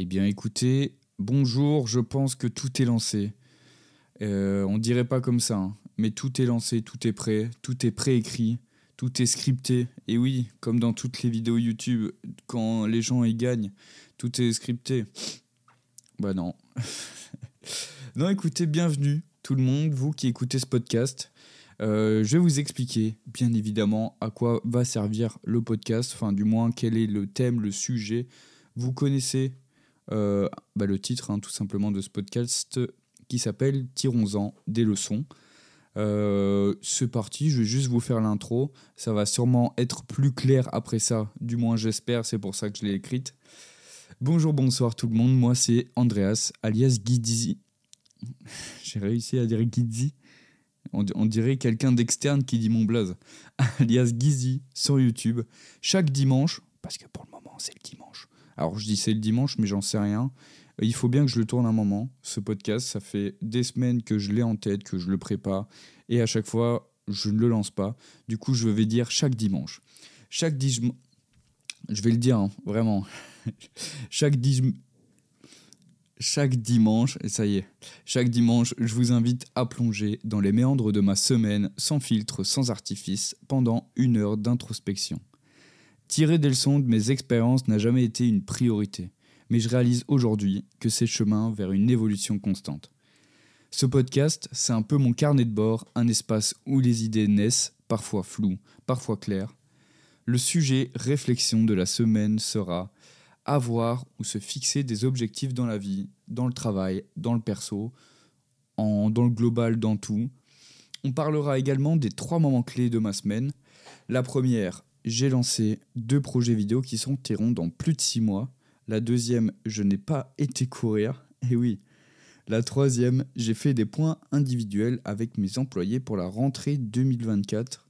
Eh bien écoutez, bonjour, je pense que tout est lancé. Euh, on dirait pas comme ça, hein, mais tout est lancé, tout est prêt, tout est préécrit, tout est scripté. Et oui, comme dans toutes les vidéos YouTube, quand les gens y gagnent, tout est scripté. Bah non. non, écoutez, bienvenue tout le monde, vous qui écoutez ce podcast. Euh, je vais vous expliquer, bien évidemment, à quoi va servir le podcast, enfin du moins quel est le thème, le sujet. Vous connaissez euh, bah, le titre hein, tout simplement de ce podcast qui s'appelle Tirons-en des leçons. Euh, c'est parti, je vais juste vous faire l'intro. Ça va sûrement être plus clair après ça, du moins j'espère, c'est pour ça que je l'ai écrite. Bonjour, bonsoir tout le monde, moi c'est Andreas, alias Guidizi. J'ai réussi à dire Guidizi. On, dirait quelqu'un d'externe qui dit mon blaze. alias Gizi sur YouTube. Chaque dimanche, parce que pour le moment c'est le dimanche. Alors je dis c'est le dimanche, mais j'en sais rien. Il faut bien que je le tourne un moment, ce podcast. Ça fait des semaines que je l'ai en tête, que je le prépare. Et à chaque fois, je ne le lance pas. Du coup, je vais dire chaque dimanche. Chaque dimanche. Je vais le dire, hein, vraiment. chaque chaque dimanche, et ça y est, chaque dimanche, je vous invite à plonger dans les méandres de ma semaine, sans filtre, sans artifice, pendant une heure d'introspection. Tirer des leçons de mes expériences n'a jamais été une priorité, mais je réalise aujourd'hui que c'est chemin vers une évolution constante. Ce podcast, c'est un peu mon carnet de bord, un espace où les idées naissent, parfois floues, parfois claires. Le sujet réflexion de la semaine sera avoir ou se fixer des objectifs dans la vie, dans le travail, dans le perso, en, dans le global, dans tout. On parlera également des trois moments clés de ma semaine. La première, j'ai lancé deux projets vidéo qui sortiront dans plus de six mois. La deuxième, je n'ai pas été courir. Et oui. La troisième, j'ai fait des points individuels avec mes employés pour la rentrée 2024.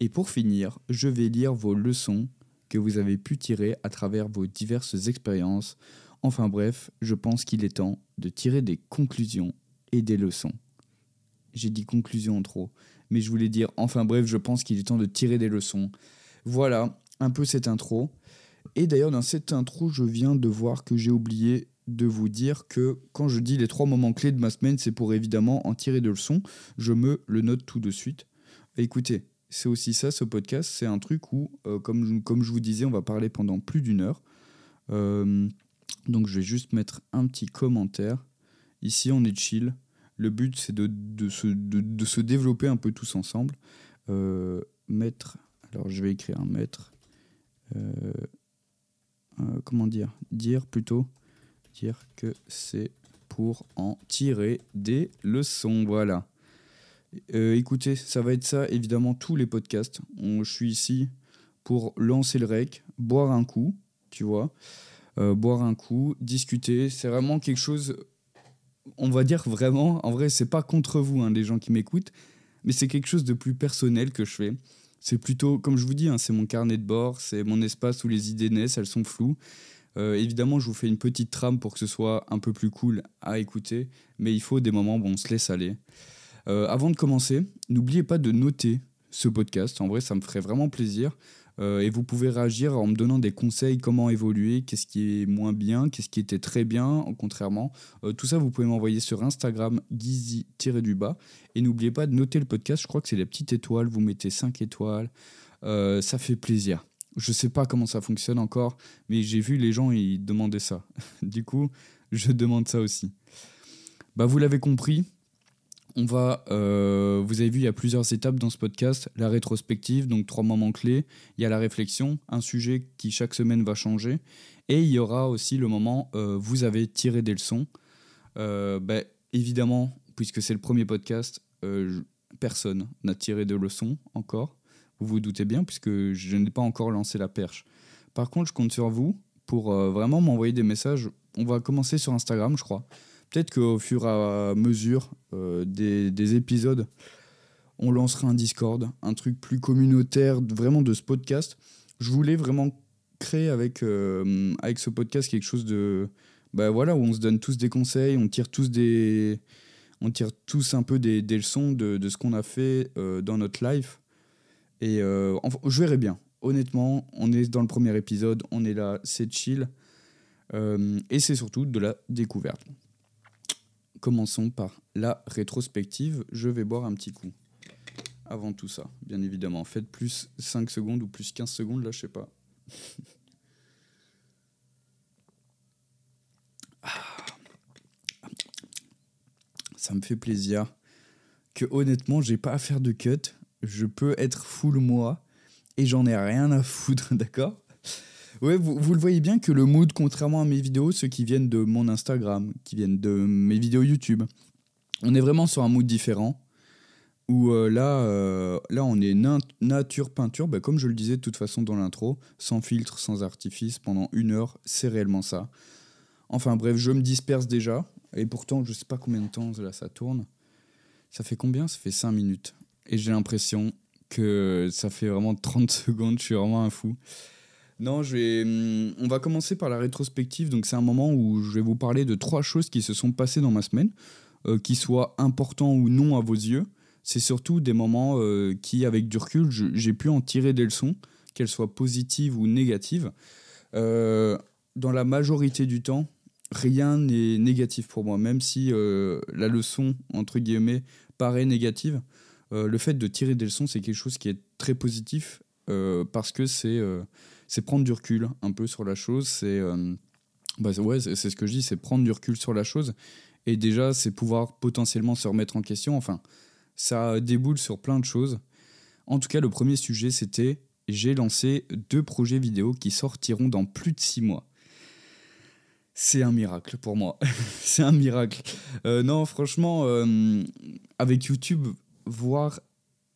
Et pour finir, je vais lire vos leçons que vous avez pu tirer à travers vos diverses expériences. Enfin bref, je pense qu'il est temps de tirer des conclusions et des leçons. J'ai dit conclusion trop, mais je voulais dire enfin bref, je pense qu'il est temps de tirer des leçons. Voilà, un peu cette intro. Et d'ailleurs, dans cette intro, je viens de voir que j'ai oublié de vous dire que quand je dis les trois moments clés de ma semaine, c'est pour évidemment en tirer des leçons. Je me le note tout de suite. Écoutez, c'est aussi ça, ce podcast. C'est un truc où, euh, comme, je, vous disais, on va parler pendant plus d'une heure. Euh, donc je vais juste mettre un petit commentaire. Ici, on est chill. Le but, c'est de, de, se, de, se développer un peu tous ensemble. Euh, mettre, alors je vais écrire un mettre. comment dire? Dire plutôt. Dire que c'est pour en tirer des leçons. Voilà. Euh, écoutez, ça va être ça, évidemment, tous les podcasts. je suis ici pour lancer le rec, boire un coup, tu vois. Euh, boire un coup, discuter. C'est vraiment quelque chose, on va dire vraiment, en vrai, c'est pas contre vous, hein, les gens qui m'écoutent, mais c'est quelque chose de plus personnel que je fais. C'est plutôt, comme je vous dis, hein, c'est mon carnet de bord, c'est mon espace où les idées naissent, elles sont floues. Euh, évidemment, je vous fais une petite trame pour que ce soit un peu plus cool à écouter, mais il faut des moments où on se laisse aller. Euh, avant de commencer, n'oubliez pas de noter ce podcast. En vrai, ça me ferait vraiment plaisir. Euh, et vous pouvez réagir en me donnant des conseils, comment évoluer, qu'est-ce qui est moins bien, qu'est-ce qui était très bien, contrairement. Euh, tout ça, vous pouvez m'envoyer sur Instagram, gizy-du-bas. Et n'oubliez pas de noter le podcast, je crois que c'est la petite étoile, vous mettez 5 étoiles. ça fait plaisir. Je sais pas comment ça fonctionne encore, mais j'ai vu les gens, ils demandaient ça. du coup, je demande ça aussi. Bah, vous l'avez compris, on va, euh, vous avez vu, il y a plusieurs étapes dans ce podcast. La rétrospective, donc trois moments clés. Il y a la réflexion, un sujet qui chaque semaine va changer. Et il y aura aussi le moment, euh, vous avez tiré des leçons. Euh, ben, évidemment, puisque c'est le premier podcast, personne n'a tiré de leçons encore. Vous vous doutez bien, puisque je n'ai pas encore lancé la perche. Par contre, je compte sur vous pour vraiment m'envoyer des messages. On va commencer sur Instagram, je crois. Peut-être qu'au fur et à mesure euh, des, épisodes, on lancera un Discord, un truc plus communautaire, vraiment de ce podcast. Je voulais vraiment créer avec, euh, avec ce podcast quelque chose de. Bah voilà, où on se donne tous des conseils, on tire tous des. On tire tous un peu des, leçons de, ce qu'on a fait euh, dans notre life. Et je verrai bien. Honnêtement, on est dans le premier épisode, on est là, c'est chill. Et c'est surtout de la découverte. Commençons par la rétrospective. Je vais boire un petit coup. Avant tout ça, bien évidemment. Faites plus 5 secondes ou plus 15 secondes, là, je sais pas. Ah. Ça me fait plaisir que honnêtement, j'ai pas à faire de cut. Je peux être full moi et j'en ai rien à foutre, d'accord? Ouais, vous, le voyez bien que le mood, contrairement à mes vidéos, ceux qui viennent de mon Instagram, qui viennent de mes vidéos YouTube, on est vraiment sur un mood différent. Où euh, là, euh, là, on est nature peinture, bah, comme je le disais de toute façon dans l'intro, sans filtre, sans artifice, pendant une heure, c'est réellement ça. Enfin bref, je me disperse déjà, et pourtant, je sais pas combien de temps là ça tourne. Ça fait combien? Ça fait 5 minutes. Et j'ai l'impression que ça fait vraiment 30 secondes, je suis vraiment un fou. Non, je vais, hum, on va commencer par la rétrospective. Donc, c'est un moment où je vais vous parler de trois choses qui se sont passées dans ma semaine, euh, qui soient importants ou non à vos yeux. C'est surtout des moments euh, qui, avec du recul, j'ai pu en tirer des leçons, qu'elles soient positives ou négatives. Euh, dans la majorité du temps, rien n'est négatif pour moi, même si la leçon, entre guillemets, paraît négative. le fait de tirer des leçons, c'est quelque chose qui est très positif parce que c'est c'est prendre du recul un peu sur la chose. C'est euh, bah, ouais, c'est ce que je dis, c'est prendre du recul sur la chose. Et déjà, c'est pouvoir potentiellement se remettre en question. Enfin, ça déboule sur plein de choses. En tout cas, le premier sujet, c'était j'ai lancé deux projets vidéo qui sortiront dans plus de six mois. C'est un miracle pour moi. c'est un miracle. Euh, non, franchement, euh, avec YouTube, voir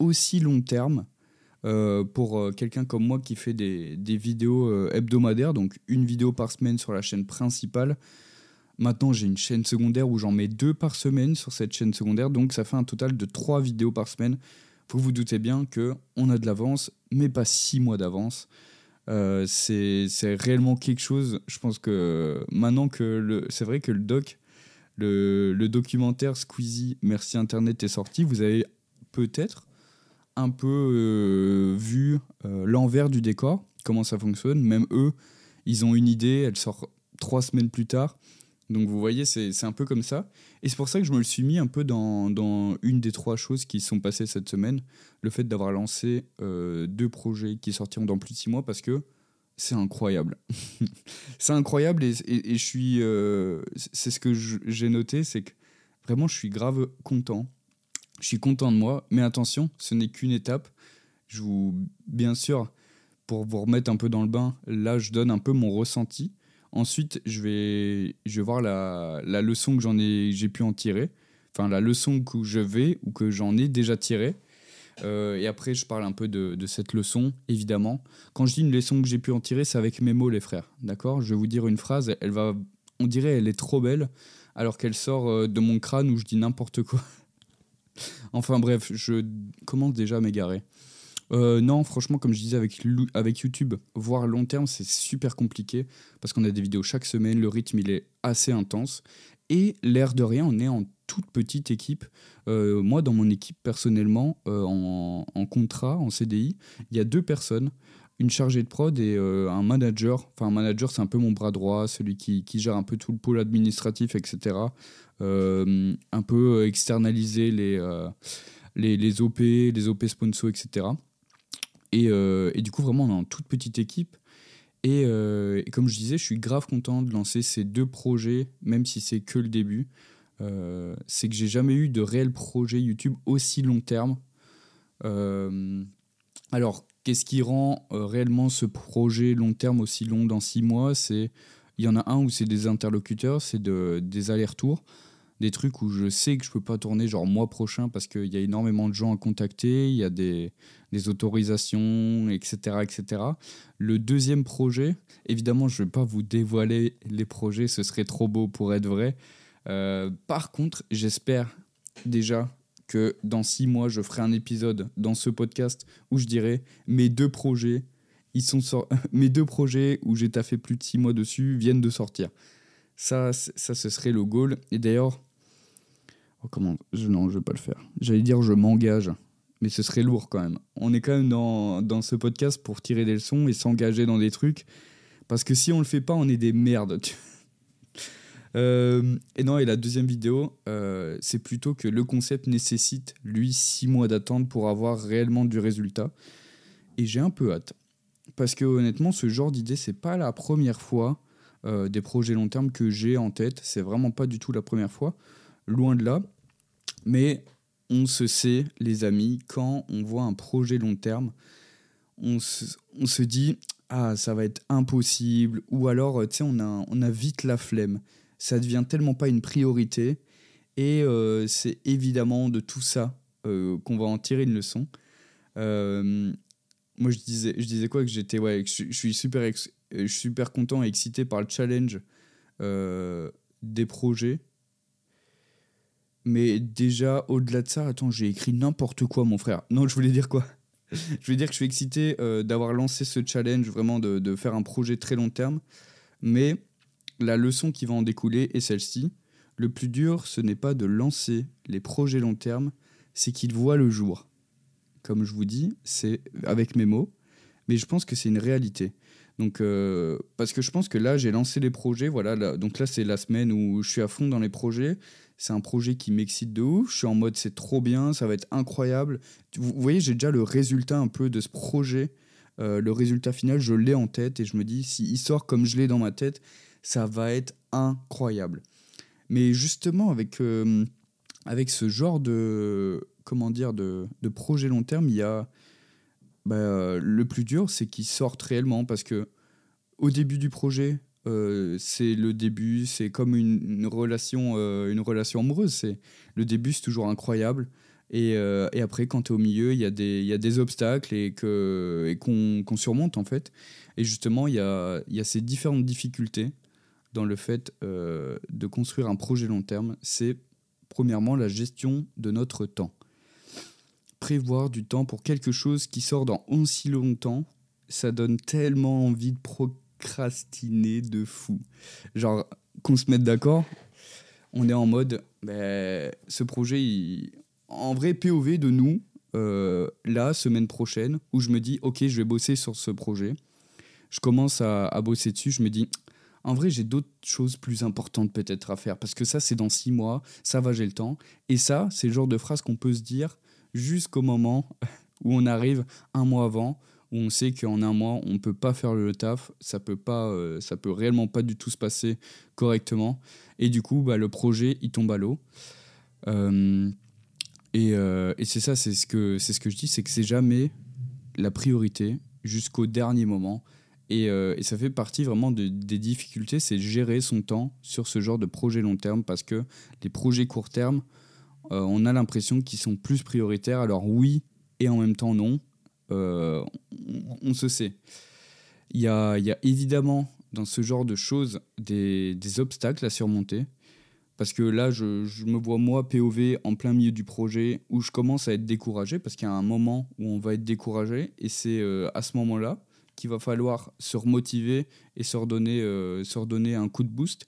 aussi long terme, euh, pour euh, quelqu'un comme moi qui fait des, vidéos euh, hebdomadaires, donc une vidéo par semaine sur la chaîne principale. Maintenant, j'ai une chaîne secondaire où j'en mets deux par semaine sur cette chaîne secondaire, donc ça fait un total de trois vidéos par semaine. Vous vous doutez bien que on a de l'avance, mais pas six mois d'avance. Euh, c'est réellement quelque chose. Je pense que maintenant que c'est vrai que le doc, le, le documentaire Squeezie Merci Internet est sorti, vous avez peut-être un peu euh, vu euh, l'envers du décor, comment ça fonctionne. Même eux, ils ont une idée, elle sort trois semaines plus tard. Donc vous voyez, c'est un peu comme ça. Et c'est pour ça que je me le suis mis un peu dans, dans, une des trois choses qui sont passées cette semaine. Le fait d'avoir lancé euh, deux projets qui sortiront dans plus de six mois parce que c'est incroyable. c'est incroyable et, et, je suis... c'est ce que j'ai noté, c'est que vraiment je suis grave content je suis content de moi, mais attention, ce n'est qu'une étape. Je vous, bien sûr, pour vous remettre un peu dans le bain, là, je donne un peu mon ressenti. Ensuite, je vais, je vais voir la, la leçon que j'en ai, j'ai pu en tirer. Enfin, la leçon que je vais ou que j'en ai déjà tirée. Euh, et après, je parle un peu de, de, cette leçon, évidemment. Quand je dis une leçon que j'ai pu en tirer, c'est avec mes mots, les frères. D'accord? Je vais vous dire une phrase, elle va, on dirait, elle est trop belle, alors qu'elle sort euh, de mon crâne où je dis n'importe quoi. Enfin bref, je commence déjà à m'égarer. Euh, non, franchement, comme je disais avec, avec YouTube, voir long terme, c'est super compliqué parce qu'on a des vidéos chaque semaine, le rythme il est assez intense. Et l'air de rien, on est en toute petite équipe. Euh, moi, dans mon équipe, personnellement, euh, en, en, contrat, en CDI, il y a deux personnes une chargée de prod et euh, un manager. Enfin, un manager, c'est un peu mon bras droit, celui qui, qui, gère un peu tout le pôle administratif, etc. Euh, un peu externaliser les, euh, les, les, OP, les OP sponsors, etc. Et, et, du coup, vraiment, on est en toute petite équipe. Et, et, comme je disais, je suis grave content de lancer ces deux projets, même si c'est que le début. c'est que j'ai jamais eu de réel projet YouTube aussi long terme. alors, Qu'est-ce qui rend euh, réellement ce projet long terme aussi long dans six mois C'est il y en a un où c'est des interlocuteurs, c'est de, des allers-retours, des trucs où je sais que je peux pas tourner genre mois prochain parce qu'il y a énormément de gens à contacter, il y a des, des, autorisations, etc., etc. Le deuxième projet, évidemment, je vais pas vous dévoiler les projets, ce serait trop beau pour être vrai. Euh, par contre, j'espère déjà que dans six mois, je ferai un épisode dans ce podcast où je dirai mes deux projets, ils sont mes deux projets où j'ai taffé plus de six mois dessus viennent de sortir. Ça, ça ce serait le goal. Et d'ailleurs, oh, comment je, Non, je vais pas le faire. J'allais dire je m'engage, mais ce serait lourd quand même. On est quand même dans, dans ce podcast pour tirer des leçons et s'engager dans des trucs. Parce que si on le fait pas, on est des merdes. Euh, et non, et la deuxième vidéo, euh, c'est plutôt que le concept nécessite, lui, six mois d'attente pour avoir réellement du résultat. Et j'ai un peu hâte. Parce que honnêtement, ce genre d'idée, c'est pas la première fois euh, des projets long terme que j'ai en tête. C'est vraiment pas du tout la première fois. Loin de là. Mais on se sait, les amis, quand on voit un projet long terme, on se, on se dit ah ça va être impossible ou alors tu sais on a on a vite la flemme ça devient tellement pas une priorité. Et euh, c'est évidemment de tout ça euh, qu'on va en tirer une leçon. Euh, moi je disais je disais quoi que j'étais ouais je, suis super je suis super content et excité par le challenge des projets. Mais déjà au-delà de ça attends j'ai écrit n'importe quoi mon frère. Non je voulais dire quoi? Je veux dire que je suis excité d'avoir lancé ce challenge, vraiment de, de, faire un projet très long terme. Mais la leçon qui va en découler est celle-ci. Le plus dur, ce n'est pas de lancer les projets long terme, c'est qu'ils voient le jour. Comme je vous dis, c'est avec mes mots, mais je pense que c'est une réalité. Donc, euh, parce que je pense que là, j'ai lancé les projets. Voilà, donc là, c'est la semaine où je suis à fond dans les projets. C'est un projet qui m'excite de ouf. Je suis en mode c'est trop bien, ça va être incroyable. Vous, voyez, j'ai déjà le résultat un peu de ce projet. Euh, le résultat final, je l'ai en tête et je me dis, s'il sort comme je l'ai dans ma tête, ça va être incroyable. Mais justement, avec, euh, avec ce genre de, comment dire, de, de projet long terme, il y a bah, le plus dur, c'est qu'il sortent réellement parce que au début du projet, euh, c'est le début, c'est comme une, relation, euh, une relation amoureuse. C'est le début, c'est toujours incroyable. Et, et après, quand tu es au milieu, il y, a des, y a des obstacles et qu'on et qu'on surmonte en fait. Et justement, il y a, y a ces différentes difficultés dans le fait de construire un projet long terme. C'est premièrement la gestion de notre temps. Prévoir du temps pour quelque chose qui sort dans aussi longtemps, ça donne tellement envie de pro procrastiner de fou. Genre, qu'on se mette d'accord, on est en mode, ben, ce projet, en vrai POV de nous, euh, la semaine prochaine, où je me dis, ok, je vais bosser sur ce projet. Je commence à bosser dessus, je me dis, en vrai, j'ai d'autres choses plus importantes peut-être à faire, parce que ça, c'est dans six mois, ça va, j'ai le temps. Et ça, c'est le genre de phrase qu'on peut se dire jusqu'au moment où on arrive un mois avant, où on sait qu'en un mois, on ne peut pas faire le taf, ça peut pas, euh, ça peut réellement pas du tout se passer correctement. Et du coup, bah, le projet, il tombe à l'eau. Euh, et, euh, et c'est ça, c'est ce, que, c'est ce que je dis, c'est que c'est jamais la priorité jusqu'au dernier moment. Et, et, ça fait partie vraiment de, des difficultés, c'est gérer son temps sur ce genre de projet long terme parce que les projets court terme, on a l'impression qu'ils sont plus prioritaires. Alors oui et en même temps non. Euh, on, se sait. Il y a, évidemment dans ce genre de choses des, obstacles à surmonter. Parce que là, je, me vois moi, POV, en plein milieu du projet, où je commence à être découragé, parce qu'il y a un moment où on va être découragé, et c'est euh, à ce moment-là qu'il va falloir se remotiver et se redonner, euh, se redonner un coup de boost.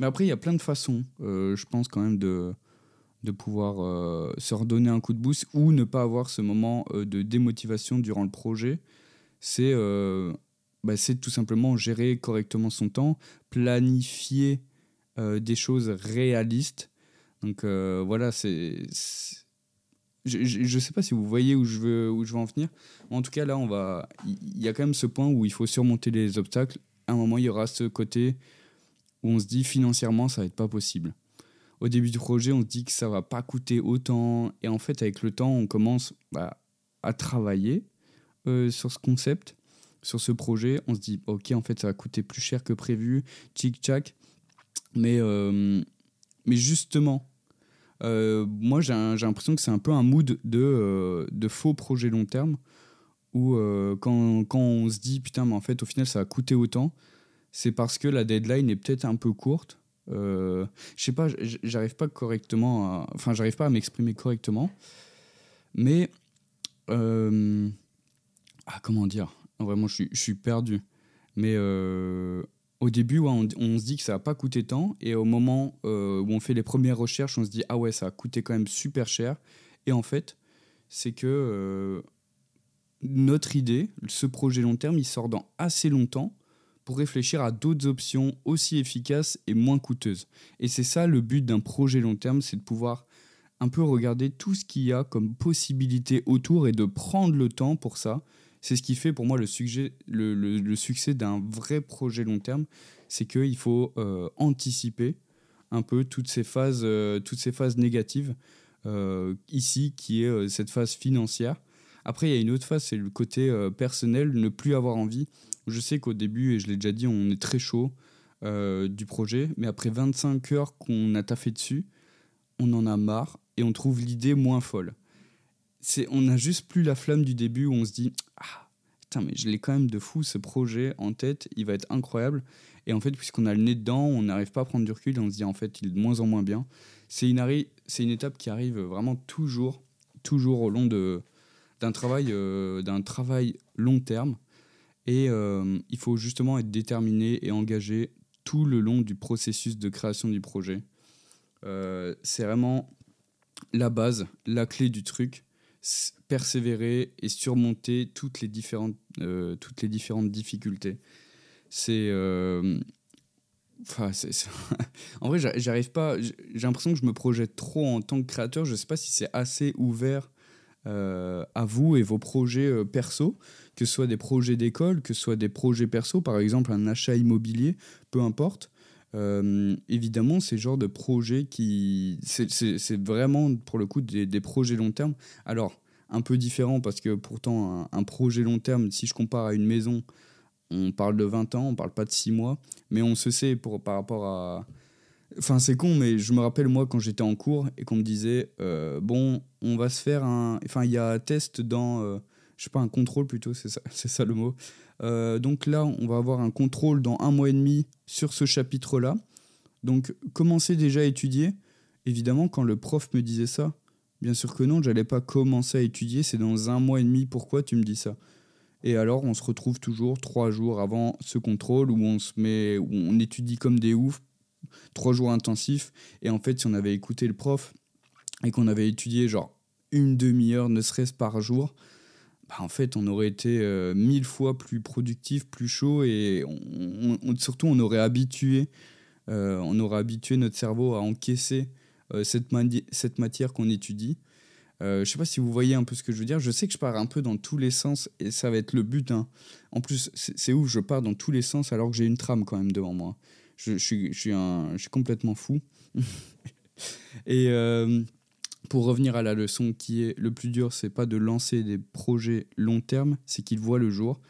Mais après, il y a plein de façons, je pense quand même, de, de pouvoir euh, se redonner un coup de boost ou ne pas avoir ce moment euh, de démotivation durant le projet, c'est euh, bah, tout simplement gérer correctement son temps, planifier des choses réalistes. Donc voilà, c'est... Je ne sais pas si vous voyez où je veux, où je veux en venir. En tout cas, là, on va. Il y a quand même ce point où il faut surmonter les obstacles. À un moment, il y aura ce côté où on se dit financièrement, ça va être pas possible au début du projet, on se dit que ça va pas coûter autant. Et en fait, avec le temps, on commence bah, à travailler euh, sur ce concept, sur ce projet. On se dit, ok, en fait, ça va coûter plus cher que prévu, tchic-tchac. Mais, euh, mais justement, moi, j'ai l'impression que c'est un peu un mood de, de faux projet long terme où quand, quand on se dit, putain, mais en fait, au final, ça va coûter autant, c'est parce que la deadline est peut-être un peu courte euh, je sais pas, j'arrive pas correctement, enfin j'arrive pas à m'exprimer correctement, mais euh, ah comment dire, vraiment je suis, je suis perdu. Mais euh, au début, on, se dit que ça va pas coûter tant, et au moment où on fait les premières recherches, on se dit ah ouais ça a coûté quand même super cher, et en fait c'est que notre idée, ce projet long terme, il sort dans assez longtemps pour réfléchir à d'autres options aussi efficaces et moins coûteuses. Et c'est ça le but d'un projet long terme, c'est de pouvoir un peu regarder tout ce qu'il y a comme possibilité autour et de prendre le temps pour ça. C'est ce qui fait pour moi le, succès d'un vrai projet long terme, c'est qu'il faut euh, anticiper un peu toutes ces phases, euh, toutes ces phases négatives. Euh, ici, qui est cette phase financière. Après, il y a une autre phase, c'est le côté personnel, ne plus avoir envie. Je sais qu'au début, et je l'ai déjà dit, on est très chaud du projet, mais après 25 heures qu'on a taffé dessus, on en a marre et on trouve l'idée moins folle. On n'a juste plus la flamme du début où on se dit ah putain mais je l'ai quand même de fou ce projet en tête, il va être incroyable. Et en fait puisqu'on a le nez dedans, on n'arrive pas à prendre du recul on se dit en fait il est de moins en moins bien. C'est une, c'est une étape qui arrive vraiment toujours, toujours au long de, d'un travail, euh, d'un travail long terme. Et euh, il faut justement être déterminé et engagé tout le long du processus de création du projet. Euh, c'est vraiment la base, la clé du truc. Persévérer et surmonter toutes les différentes, euh, toutes les différentes difficultés. C'est. Euh, en vrai, j'arrive pas. J'ai l'impression que je me projette trop en tant que créateur. Je sais pas si c'est assez ouvert à vous et vos projets perso, que ce soit des projets d'école, que ce soit des projets perso, par exemple un achat immobilier, peu importe. Euh, évidemment, c'est le genre de projet qui. C'est vraiment, pour le coup, des, projets long terme. Alors, un peu différent parce que pourtant, un, projet long terme, si je compare à une maison, on parle de 20 ans, on parle pas de 6 mois, mais on se sait pour, par rapport à. Enfin, c'est con, mais je me rappelle, moi, quand j'étais en cours et qu'on me disait euh, Bon, on va se faire un. Enfin, il y a un test dans. Euh, je sais pas, un contrôle plutôt, c'est ça, ça le mot. Euh, donc là, on va avoir un contrôle dans un mois et demi sur ce chapitre-là. Donc commencer déjà à étudier. Évidemment, quand le prof me disait ça, bien sûr que non, j'allais pas commencer à étudier, c'est dans un mois et demi, pourquoi tu me dis ça? Et alors, on se retrouve toujours trois jours avant ce contrôle où on se met, on étudie comme des oufs, trois jours intensifs. Et en fait, si on avait écouté le prof et qu'on avait étudié genre une demi-heure, ne serait-ce par jour, bah, en fait, on aurait été euh, mille fois plus productif, plus chaud et surtout on aurait habitué, euh, on aurait habitué notre cerveau à encaisser euh, cette, matière qu'on étudie. je sais pas si vous voyez un peu ce que je veux dire. Je sais que je pars un peu dans tous les sens et ça va être le but. Hein. En plus, c'est ouf, je pars dans tous les sens alors que j'ai une trame quand même devant moi. Je, suis, je suis complètement fou. et pour revenir à la leçon qui est le plus dur, c'est pas de lancer des projets long terme, c'est qu'ils voient le jour.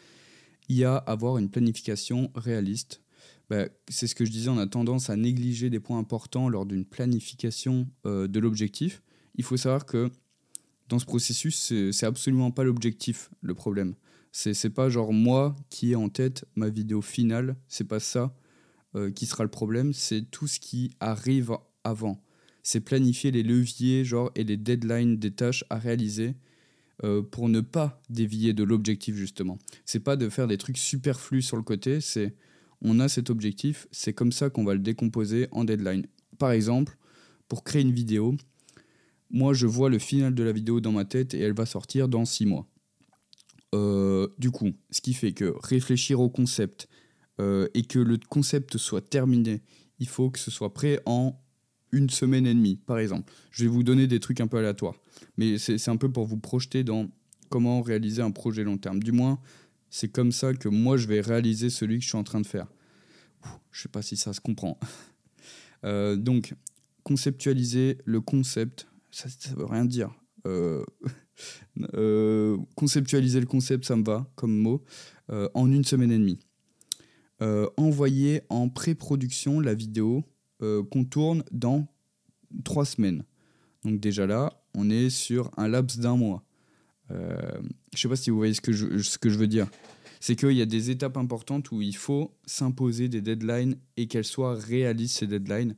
Il y a avoir une planification réaliste. Bah, c'est ce que je disais, on a tendance à négliger des points importants lors d'une planification euh, de l'objectif. Il faut savoir que dans ce processus, c'est absolument pas l'objectif le problème. C'est pas genre moi qui ai en tête ma vidéo finale, c'est pas ça euh, qui sera le problème, c'est tout ce qui arrive avant c'est planifier les leviers genre, et les deadlines des tâches à réaliser euh, pour ne pas dévier de l'objectif justement. C'est pas de faire des trucs superflus sur le côté, c'est on a cet objectif, c'est comme ça qu'on va le décomposer en deadline. Par exemple, pour créer une vidéo, moi je vois le final de la vidéo dans ma tête et elle va sortir dans six mois. Euh, du coup, ce qui fait que réfléchir au concept euh, et que le concept soit terminé, il faut que ce soit prêt en une semaine et demie, par exemple. Je vais vous donner des trucs un peu aléatoires. Mais c'est un peu pour vous projeter dans comment réaliser un projet long terme. Du moins, c'est comme ça que moi, je vais réaliser celui que je suis en train de faire. je sais pas si ça se comprend. Euh, donc, conceptualiser le concept, ça veut rien dire. Euh, euh, conceptualiser le concept, ça me va comme mot, en une semaine et demie. envoyer en pré-production la vidéo qu'on tourne dans trois semaines. Donc déjà là, on est sur un laps d'un mois. Euh, je ne sais pas si vous voyez ce que je, veux dire. C'est qu'il y a des étapes importantes où il faut s'imposer des deadlines et qu'elles soient réalistes, ces deadlines.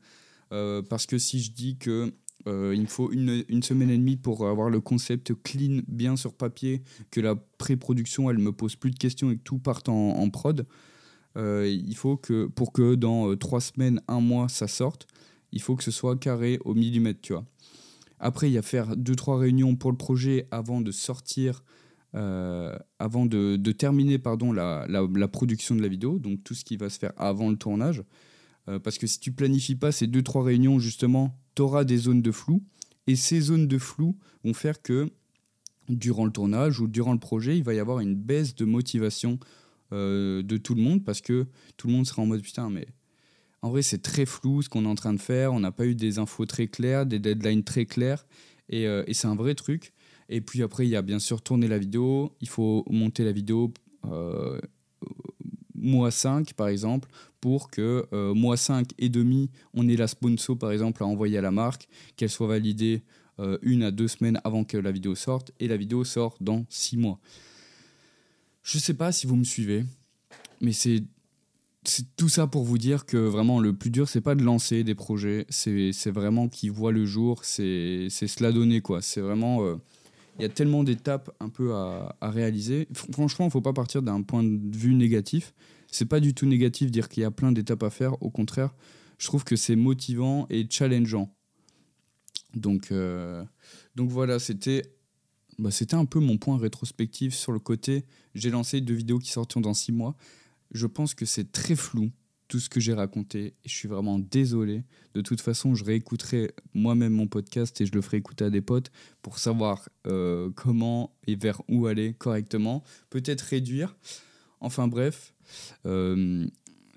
Euh, parce que si je dis que il me faut une, semaine et demie pour avoir le concept clean, bien sur papier, que la pré-production, elle me pose plus de questions et que tout parte en, en prod, euh, il faut que pour que dans euh, trois semaines, un mois, ça sorte, il faut que ce soit carré au millimètre, tu vois. Après, il y a faire deux trois réunions pour le projet avant de sortir avant de, terminer pardon, la, la, production de la vidéo, donc tout ce qui va se faire avant le tournage. parce que si tu planifies pas ces deux trois réunions, justement, tu auras des zones de flou. Et ces zones de flou vont faire que durant le tournage ou durant le projet, il va y avoir une baisse de motivation euh, de tout le monde parce que tout le monde sera en mode putain, mais en vrai, c'est très flou ce qu'on est en train de faire. On n'a pas eu des infos très claires, des deadlines très clairs. Et, euh, c'est un vrai truc. Et puis après, il y a bien sûr tourner la vidéo. Il faut monter la vidéo euh, mois 5, par exemple, pour que mois 5 et demi, on ait la sponsor, par exemple, à envoyer à la marque, qu'elle soit validée une à deux semaines avant que la vidéo sorte, et la vidéo sort dans six mois. Je sais pas si vous me suivez, mais c'est tout ça pour vous dire que vraiment le plus dur c'est pas de lancer des projets, c'est vraiment qui voit le jour, c'est cela donner quoi. C'est vraiment euh, il y a tellement d'étapes un peu à, à réaliser. Franchement, il faut pas partir d'un point de vue négatif. C'est pas du tout négatif dire qu'il y a plein d'étapes à faire. Au contraire, je trouve que c'est motivant et challengeant. Donc, euh, donc voilà, c'était bah, c'était un peu mon point rétrospectif sur le côté. J'ai lancé deux vidéos qui sortiront dans six mois. Je pense que c'est très flou tout ce que j'ai raconté. Et je suis vraiment désolé. De toute façon, je réécouterai moi-même mon podcast et je le ferai écouter à des potes pour savoir euh, comment et vers où aller correctement. Peut-être réduire. Enfin bref, euh,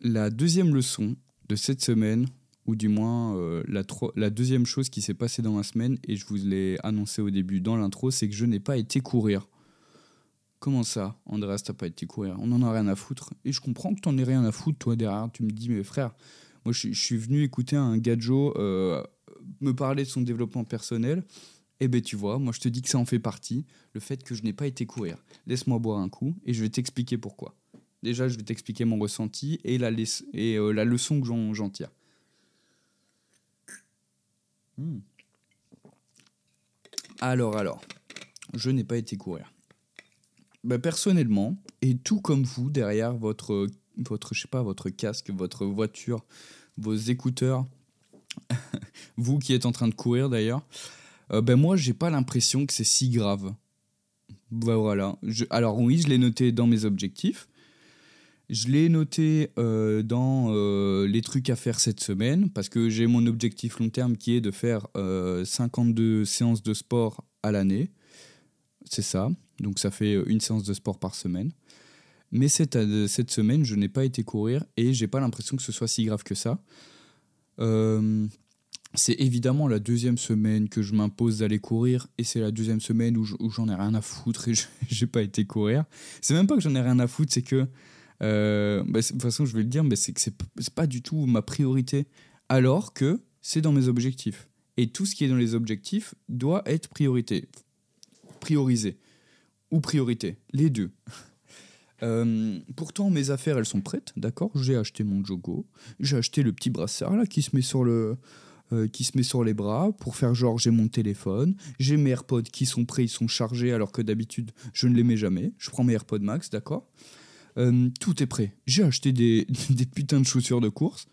la deuxième leçon de cette semaine, ou du moins euh, la, la, deuxième chose qui s'est passée dans la semaine, et je vous l'ai annoncé au début dans l'intro, c'est que je n'ai pas été courir. Comment ça, Andreas, t'as pas été courir? On en a rien à foutre. Et je comprends que t'en aies rien à foutre, toi, derrière. Tu me dis, mais frère, moi, je, suis venu écouter un gadjo euh, me parler de son développement personnel. Eh ben, tu vois, moi, je te dis que ça en fait partie, le fait que je n'ai pas été courir. Laisse-moi boire un coup et je vais t'expliquer pourquoi. Déjà, je vais t'expliquer mon ressenti et la, et, euh, la leçon que j'en tire. Hmm. Alors, alors, je n'ai pas été courir. Bah, personnellement, et tout comme vous, derrière votre, votre, je sais pas, votre casque, votre voiture, vos écouteurs, vous qui êtes en train de courir d'ailleurs, euh, ben moi, j'ai pas l'impression que c'est si grave. Bah, voilà. alors oui, je l'ai noté dans mes objectifs. Je l'ai noté euh, dans euh, les trucs à faire cette semaine parce que j'ai mon objectif long terme qui est de faire 52 euh, séances de sport à l'année. C'est ça. Donc ça fait une séance de sport par semaine. Mais cette, cette semaine, je n'ai pas été courir et j'ai pas l'impression que ce soit si grave que ça. c'est évidemment la deuxième semaine que je m'impose d'aller courir et c'est la deuxième semaine où j'en ai rien à foutre et j'ai pas été courir. C'est même pas que j'en ai rien à foutre, c'est que euh, bah, de toute façon, je vais le dire, mais c'est que c'est pas du tout ma priorité, alors que c'est dans mes objectifs. Et tout ce qui est dans les objectifs doit être priorité. Priorisé. Ou priorité. Les deux. Euh, pourtant, mes affaires, elles sont prêtes, d'accord? J'ai acheté mon Jogo. J'ai acheté le petit brassard là qui se met sur le. Euh, qui se met sur les bras pour faire genre j'ai mon téléphone, j'ai mes AirPods qui sont prêts, ils sont chargés alors que d'habitude je ne les mets jamais. Je prends mes AirPods Max, d'accord? Euh, tout est prêt. J'ai acheté des, des, putains de chaussures de course.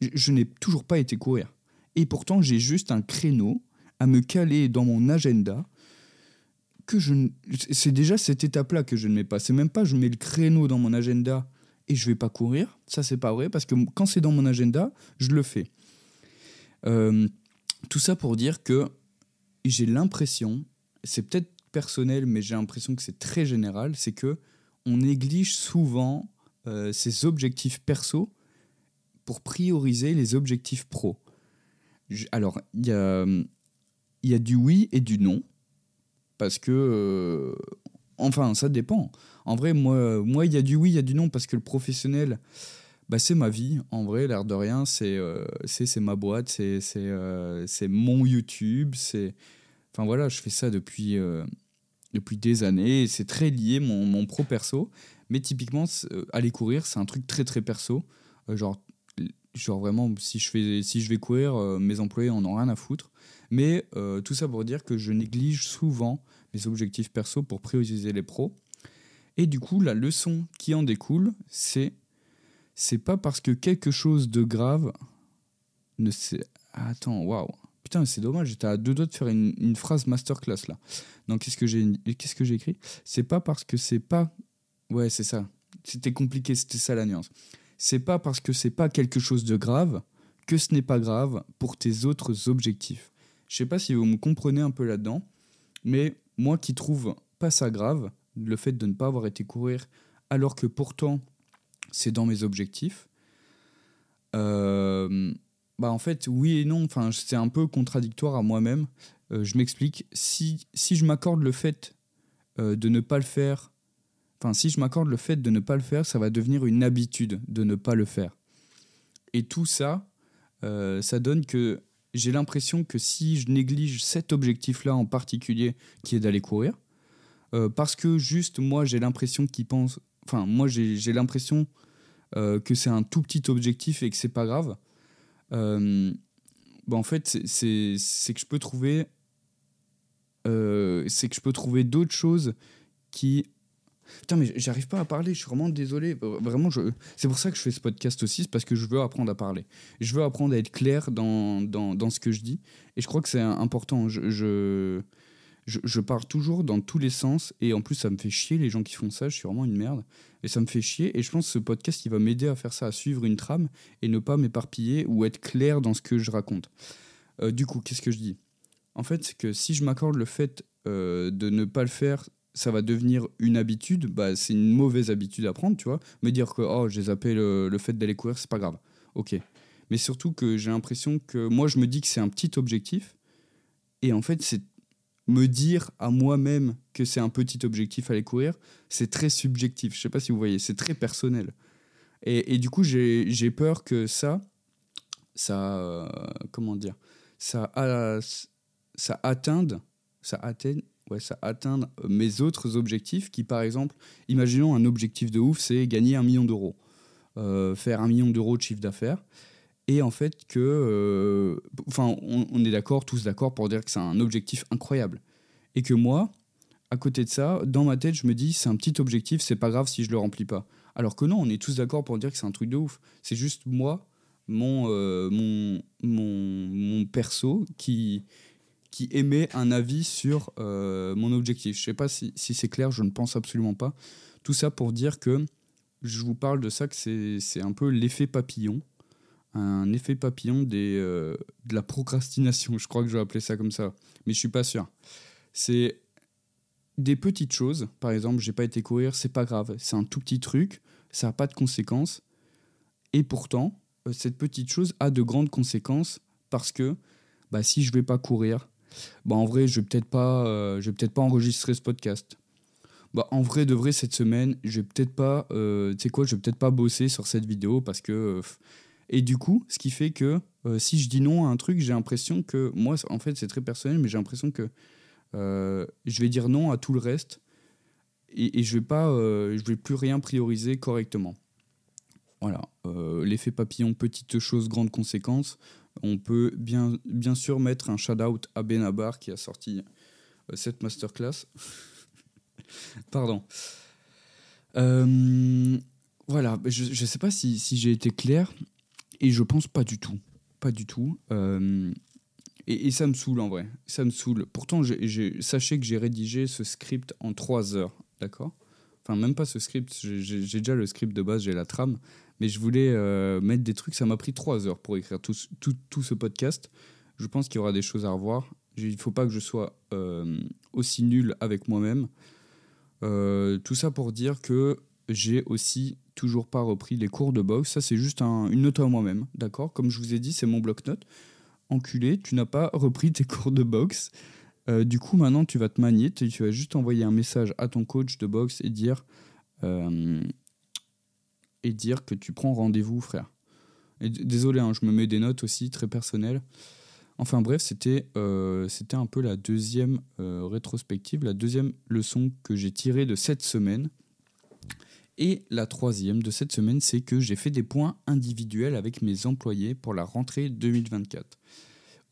Je, n'ai toujours pas été courir. Et pourtant, j'ai juste un créneau à me caler dans mon agenda que je c'est déjà cette étape là que je ne mets pas c'est même pas je mets le créneau dans mon agenda et je vais pas courir ça c'est pas vrai parce que quand c'est dans mon agenda je le fais euh, tout ça pour dire que j'ai l'impression c'est peut-être personnel mais j'ai l'impression que c'est très général c'est que on néglige souvent euh, ses objectifs perso pour prioriser les objectifs pro. alors, il y a, y a du oui et du non, parce que... Euh, enfin, ça dépend. En vrai, moi, il y a du oui, il y a du non, parce que le professionnel, bah, c'est ma vie. En vrai, l'air de rien, c'est euh, ma boîte, c'est c'est mon YouTube. c'est Enfin voilà, je fais ça depuis depuis des années. C'est très lié, mon, mon pro perso. Mais typiquement, euh, aller courir, c'est un truc très très perso. Euh, genre, genre vraiment, si je, fais, si je vais courir, euh, mes employés en ont rien à foutre. Mais tout ça pour dire que je néglige souvent mes objectifs perso pour prioriser les pros. Et du coup, la leçon qui en découle, c'est c'est pas parce que quelque chose de grave ne sait. Attends, waouh, Putain, c'est dommage, j'étais à deux doigts de faire une, une phrase masterclass là. Donc, qu'est-ce que j'ai qu'est-ce que j'ai écrit? C'est pas parce que c'est pas. Ouais, c'est ça. C'était compliqué, c'était ça la nuance. C'est pas parce que c'est pas quelque chose de grave que ce n'est pas grave pour tes autres objectifs. Je sais pas si vous me comprenez un peu là-dedans, mais moi qui trouve pas ça grave, le fait de ne pas avoir été courir alors que pourtant c'est dans mes objectifs, euh, bah en fait oui et non, enfin c'est un peu contradictoire à moi-même. Euh, je m'explique. Si, si je m'accorde le fait euh, de ne pas le faire, enfin si je m'accorde le fait de ne pas le faire, ça va devenir une habitude de ne pas le faire. Et tout ça, ça donne que j'ai l'impression que si je néglige cet objectif-là en particulier, qui est d'aller courir, euh, parce que juste moi j'ai l'impression qu'il pense, enfin moi j'ai l'impression euh, que c'est un tout petit objectif et que c'est pas grave, euh, bah, en fait c'est que je peux trouver, c'est que je peux trouver d'autres choses qui Putain, mais j'arrive pas à parler, je suis vraiment désolé. Vraiment, je... c'est pour ça que je fais ce podcast aussi, c'est parce que je veux apprendre à parler. Je veux apprendre à être clair dans, dans, dans ce que je dis. Et je crois que c'est important. Je, je, parle toujours dans tous les sens. Et en plus, ça me fait chier les gens qui font ça. Je suis vraiment une merde. Et ça me fait chier. Et je pense que ce podcast, il va m'aider à faire ça, à suivre une trame et ne pas m'éparpiller ou être clair dans ce que je raconte. Euh, du coup, qu'est-ce que je dis? En fait, c'est que si je m'accorde le fait euh, de ne pas le faire ça va devenir une habitude, bah, c'est une mauvaise habitude à prendre, tu vois. Me dire que oh, j'ai zappé le, le, fait d'aller courir, c'est pas grave. Ok. Mais surtout que j'ai l'impression que moi, je me dis que c'est un petit objectif. Et en fait, c'est me dire à moi-même que c'est un petit objectif aller courir, c'est très subjectif. Je sais pas si vous voyez, c'est très personnel. Et, et du coup, j'ai peur que ça, ça, euh, comment dire, ça, ça atteinde, ça atteigne ouais, ça mes autres objectifs qui, par exemple, imaginons un objectif de ouf, c'est gagner un million d'euros, euh, faire un million d'euros de chiffre d'affaires. Et en fait, que. Euh, enfin, on, est d'accord, tous d'accord pour dire que c'est un objectif incroyable. Et que moi, à côté de ça, dans ma tête, je me dis, c'est un petit objectif, c'est pas grave si je le remplis pas. Alors que non, on est tous d'accord pour dire que c'est un truc de ouf. C'est juste moi, mon, mon, mon, mon perso, qui, qui émet un avis sur euh, mon objectif. Je sais pas si, c'est clair, je ne pense absolument pas. Tout ça pour dire que je vous parle de ça, que c'est un peu l'effet papillon. Un effet papillon euh, de la procrastination, je crois que je vais appeler ça comme ça, mais je suis pas sûr. C'est des petites choses, par exemple, j'ai pas été courir, c'est pas grave, c'est un tout petit truc, ça n'a pas de conséquences, et pourtant, euh, cette petite chose a de grandes conséquences parce que bah, si je vais pas courir, bah en vrai, je vais peut-être pas, euh, vais peut-être pas enregistrer ce podcast. Bah en vrai, de vrai, cette semaine, je vais peut-être pas, tu sais quoi, je vais peut-être pas bosser sur cette vidéo parce que. Et du coup, ce qui fait que si je dis non à un truc, j'ai l'impression que moi, en fait, c'est très personnel, mais j'ai l'impression que je vais dire non à tout le reste et, je vais je vais plus rien prioriser correctement. Voilà, l'effet papillon, petite chose, grande conséquence. On peut bien, sûr mettre un shout-out à Benabar qui a sorti euh, cette masterclass. Pardon. Euh, voilà, je ne sais pas si, j'ai été clair, et je pense pas du tout. Pas du tout. Euh, et, ça me saoule en vrai. Ça me saoule. Pourtant, sachez que j'ai rédigé ce script en trois heures, d'accord? Enfin, même pas ce script, j'ai déjà le script de base, j'ai la trame, mais je voulais euh, mettre des trucs. Ça m'a pris trois heures pour écrire tout, tout, tout ce podcast. Je pense qu'il y aura des choses à revoir. Il ne faut pas que je sois euh, aussi nul avec moi-même. Tout ça pour dire que j'ai aussi toujours pas repris les cours de boxe. Ça, c'est juste un, une note à moi-même, d'accord? Comme je vous ai dit, c'est mon bloc-notes. Enculé, tu n'as pas repris tes cours de boxe. du coup, maintenant, tu vas te manier. Tu vas juste envoyer un message à ton coach de boxe et dire et dire que tu prends rendez-vous, frère. Désolé, hein, je me mets des notes aussi très personnelles. Enfin bref, c'était euh, un peu la deuxième euh, rétrospective, la deuxième leçon que j'ai tirée de cette semaine. Et la troisième de cette semaine, c'est que j'ai fait des points individuels avec mes employés pour la rentrée 2024.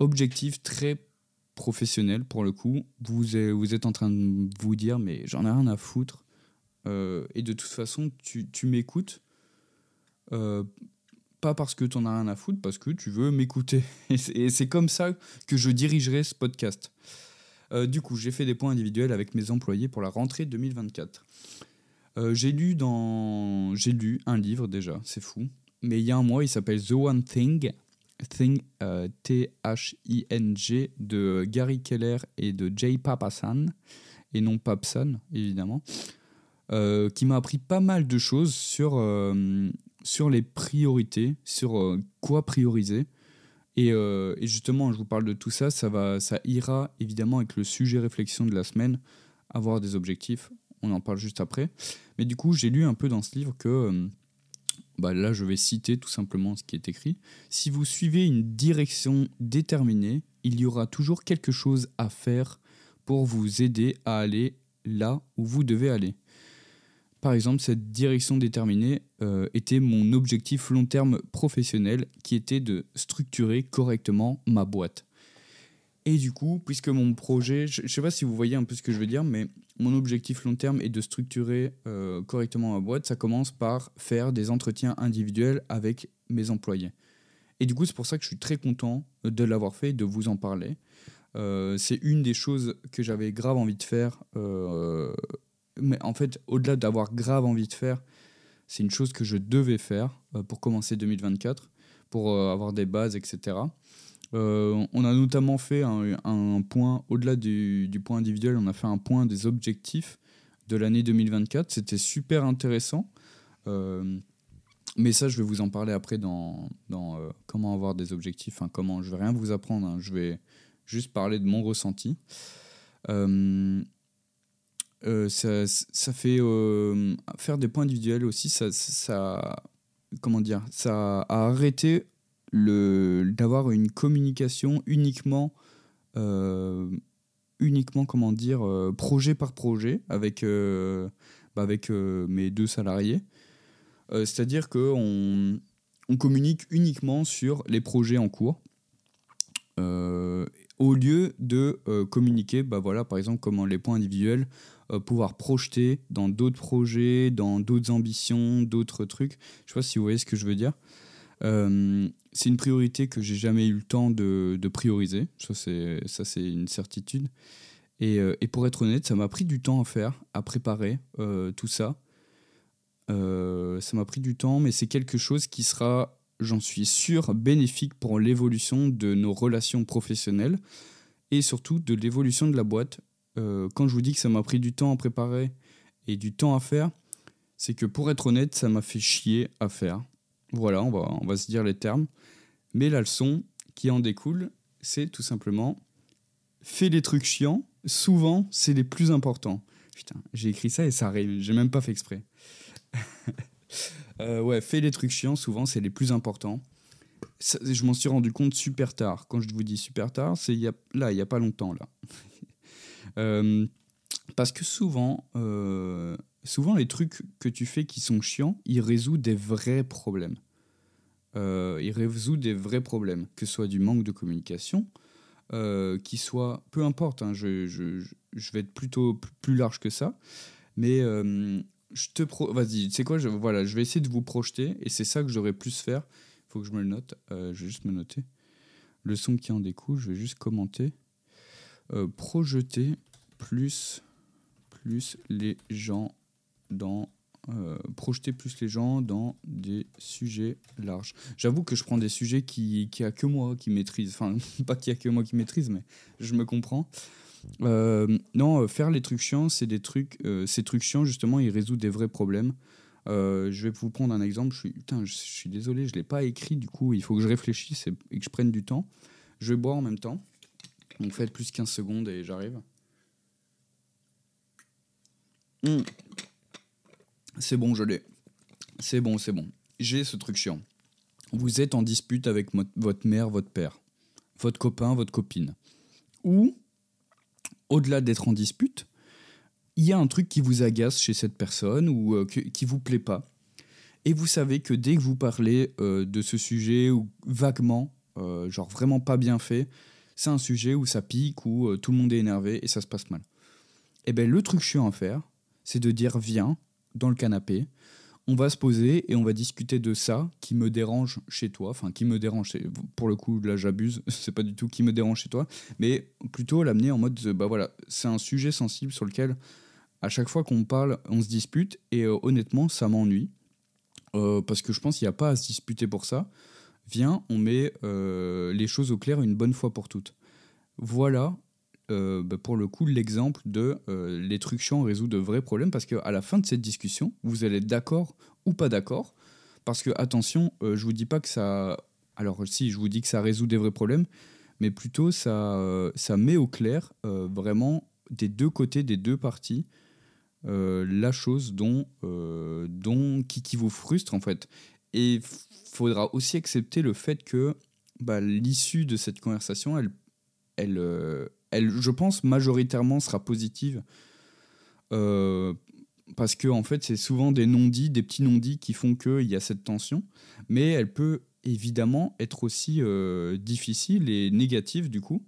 Objectif très professionnel pour le coup. Vous, êtes en train de vous dire, mais j'en ai rien à foutre. Euh, et de toute façon, tu, tu m'écoutes euh, pas parce que tu en as rien à foutre, parce que tu veux m'écouter. Et c'est comme ça que je dirigerai ce podcast. Euh, du coup, j'ai fait des points individuels avec mes employés pour la rentrée 2024. Euh, j'ai lu dans j'ai lu un livre déjà, c'est fou. Mais il y a un mois, il s'appelle The One Thing, Thing euh, T H I N G de Gary Keller et de Jay Papasan et non Papsan évidemment, qui m'a appris pas mal de choses sur sur les priorités, sur quoi prioriser euh, et, justement, je vous parle de tout ça, ça, va, ça ira évidemment avec le sujet réflexion de la semaine, avoir des objectifs, on en parle juste après. Mais du coup, j'ai lu un peu dans ce livre que, euh, bah là je vais citer tout simplement ce qui est écrit, si vous suivez une direction déterminée, il y aura toujours quelque chose à faire pour vous aider à aller là où vous devez aller. Par exemple, cette direction déterminée euh, était mon objectif long terme professionnel qui était de structurer correctement ma boîte. Et du coup, puisque mon projet, je ne sais pas si vous voyez un peu ce que je veux dire, mais mon objectif long terme est de structurer euh, correctement ma boîte, ça commence par faire des entretiens individuels avec mes employés. Et du coup, c'est pour ça que je suis très content de l'avoir fait de vous en parler. Euh, c'est une des choses que j'avais grave envie de faire mais en fait, au-delà d'avoir grave envie de faire, c'est une chose que je devais faire euh, pour commencer 2024, pour euh, avoir des bases, etc. Euh, on a notamment fait un, point, au-delà du, point individuel, on a fait un point des objectifs de l'année 2024. C'était super intéressant. mais ça, je vais vous en parler après dans, dans comment avoir des objectifs. Comment, je vais rien vous apprendre, hein. je vais juste parler de mon ressenti. Euh, ça, fait euh, faire des points individuels aussi, ça, comment dire, ça a arrêté d'avoir une communication uniquement, euh, uniquement comment dire, projet par projet avec, bah, avec mes deux salariés. C'est-à-dire que on, communique uniquement sur les projets en cours. au lieu de communiquer, bah voilà, par exemple, comment les points individuels euh, pouvoir projeter dans d'autres projets, dans d'autres ambitions, d'autres trucs. Je sais pas si vous voyez ce que je veux dire. Euh, c'est une priorité que j'ai jamais eu le temps de, prioriser. Ça, c'est, une certitude. Et, euh, et, pour être honnête, ça m'a pris du temps à faire, à préparer tout ça. ça m'a pris du temps, mais c'est quelque chose qui sera, j'en suis sûr, bénéfique pour l'évolution de nos relations professionnelles et surtout de l'évolution de la boîte. Euh, quand je vous dis que ça m'a pris du temps à préparer et du temps à faire, c'est que pour être honnête, ça m'a fait chier à faire. Voilà, on va, on va se dire les termes. Mais la leçon qui en découle, c'est tout simplement fais les trucs chiants, souvent c'est les plus importants. Putain, j'ai écrit ça et ça arrive, j'ai même pas fait exprès. Euh, ouais, fais les trucs chiants, souvent c'est les plus importants. je m'en suis rendu compte super tard. Quand je vous dis super tard, c'est là, il y a pas longtemps là. Euh, parce que souvent, euh, souvent, les trucs que tu fais qui sont chiants, ils résout des vrais problèmes. Euh, ils résout des vrais problèmes, que ce soit du manque de communication, euh, qui soit, peu importe, hein, je, vais être plutôt plus large que ça, mais je te pro... vas-y, tu sais quoi, je, voilà, je vais essayer de vous projeter, et c'est ça que j'aurais plus faire. Il faut que je me le note, je vais juste me noter. Le son qui en découle, je vais juste commenter. projeter plus, plus les gens dans euh, projeter plus les gens dans des sujets larges. J'avoue que je prends des sujets qui, qui a que moi qui maîtrise, enfin pas qu'il y a que moi qui maîtrise, mais je me comprends. Euh, non, euh, faire les trucs chiants, c'est des trucs, ces trucs chiants justement, ils résoudent des vrais problèmes. je vais vous prendre un exemple. Je suis, putain, je, suis désolé, je l'ai pas écrit. Du coup, il faut que je réfléchisse et, que je prenne du temps. Je vais boire en même temps. Donc faites plus 15 secondes et j'arrive. Hmm. C'est bon, je l'ai. C'est bon, c'est bon. J'ai ce truc chiant. Vous êtes en dispute avec votre mère, votre père, votre copain, votre copine. Ou, au-delà d'être en dispute, il y a un truc qui vous agace chez cette personne ou euh, qui vous plaît pas. Et vous savez que dès que vous parlez euh, de ce sujet ou vaguement, euh, genre vraiment pas bien fait, c'est un sujet où ça pique, où tout le monde est énervé et ça se passe mal. Et eh bien le truc chiant à faire, c'est de dire viens dans le canapé, on va se poser et on va discuter de ça qui me dérange chez toi. Enfin, qui me dérange, pour le coup, là j'abuse, c'est pas du tout qui me dérange chez toi, mais plutôt l'amener en mode, bah voilà, c'est un sujet sensible sur lequel à chaque fois qu'on parle, on se dispute et euh, honnêtement, ça m'ennuie. Euh, parce que je pense qu'il n'y a pas à se disputer pour ça. Viens, on met euh, les choses au clair une bonne fois pour toutes. Voilà, bah, pour le coup, l'exemple de trucs chiants résout de vrais problèmes parce qu'à la fin de cette discussion, vous allez être d'accord ou pas d'accord. Parce que, attention, je vous dis pas que ça. Alors, si, je vous dis que ça résout des vrais problèmes, mais plutôt ça, ça met au clair vraiment des deux côtés, des deux parties, euh, la chose dont, euh, dont qui, vous frustre en fait. Et il faudra aussi accepter le fait que bah, l'issue de cette conversation, elle, elle, euh, elle, je pense, majoritairement sera positive. parce que en fait, c'est souvent des non-dits, des petits non-dits qui font qu'il y a cette tension. Mais elle peut évidemment être aussi difficile et négative du coup.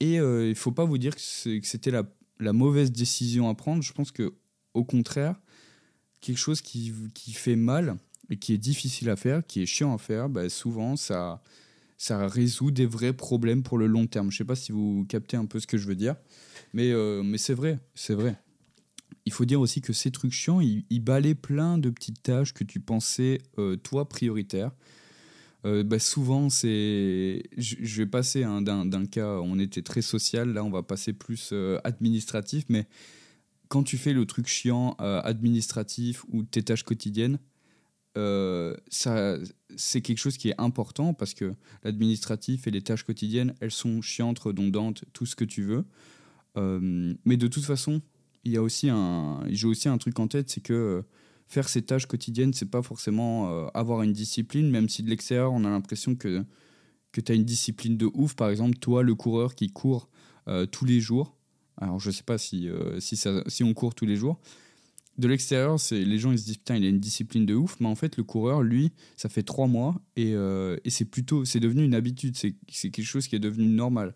Et il ne faut pas vous dire que c'était la la mauvaise décision à prendre. Je pense que au contraire, quelque chose qui, qui, fait mal et qui est difficile à faire, qui est chiant à faire, bah, souvent ça, ça résout des vrais problèmes pour le long terme. Je sais pas si vous captez un peu ce que je veux dire, mais, euh, mais c'est vrai, c'est vrai. Il faut dire aussi que ces trucs chiants, ils, ils balaient plein de petites tâches que tu pensais, euh, toi, prioritaires. Euh, bah, souvent, c'est. Je vais passer hein, d'un cas, on était très social, là, on va passer plus administratif, mais quand tu fais le truc chiant administratif ou tes tâches quotidiennes, ça, c'est quelque chose qui est important parce que l'administratif et les tâches quotidiennes, elles sont chiantes, redondantes, tout ce que tu veux. mais de toute façon, il y a aussi un, j'ai aussi un truc en tête, c'est que faire ses tâches quotidiennes, c'est pas forcément euh, avoir une discipline, même si de l'extérieur, on a l'impression que, que tu as une discipline de ouf. Par exemple, toi, le coureur qui court euh, tous les jours, alors je sais pas si, euh, si on court tous les jours, de l'extérieur, c'est les gens ils se disent putain, il a une discipline de ouf, mais en fait, le coureur, lui, ça fait trois mois et, et c'est plutôt, c'est devenu une habitude, c'est quelque chose qui est devenu normal.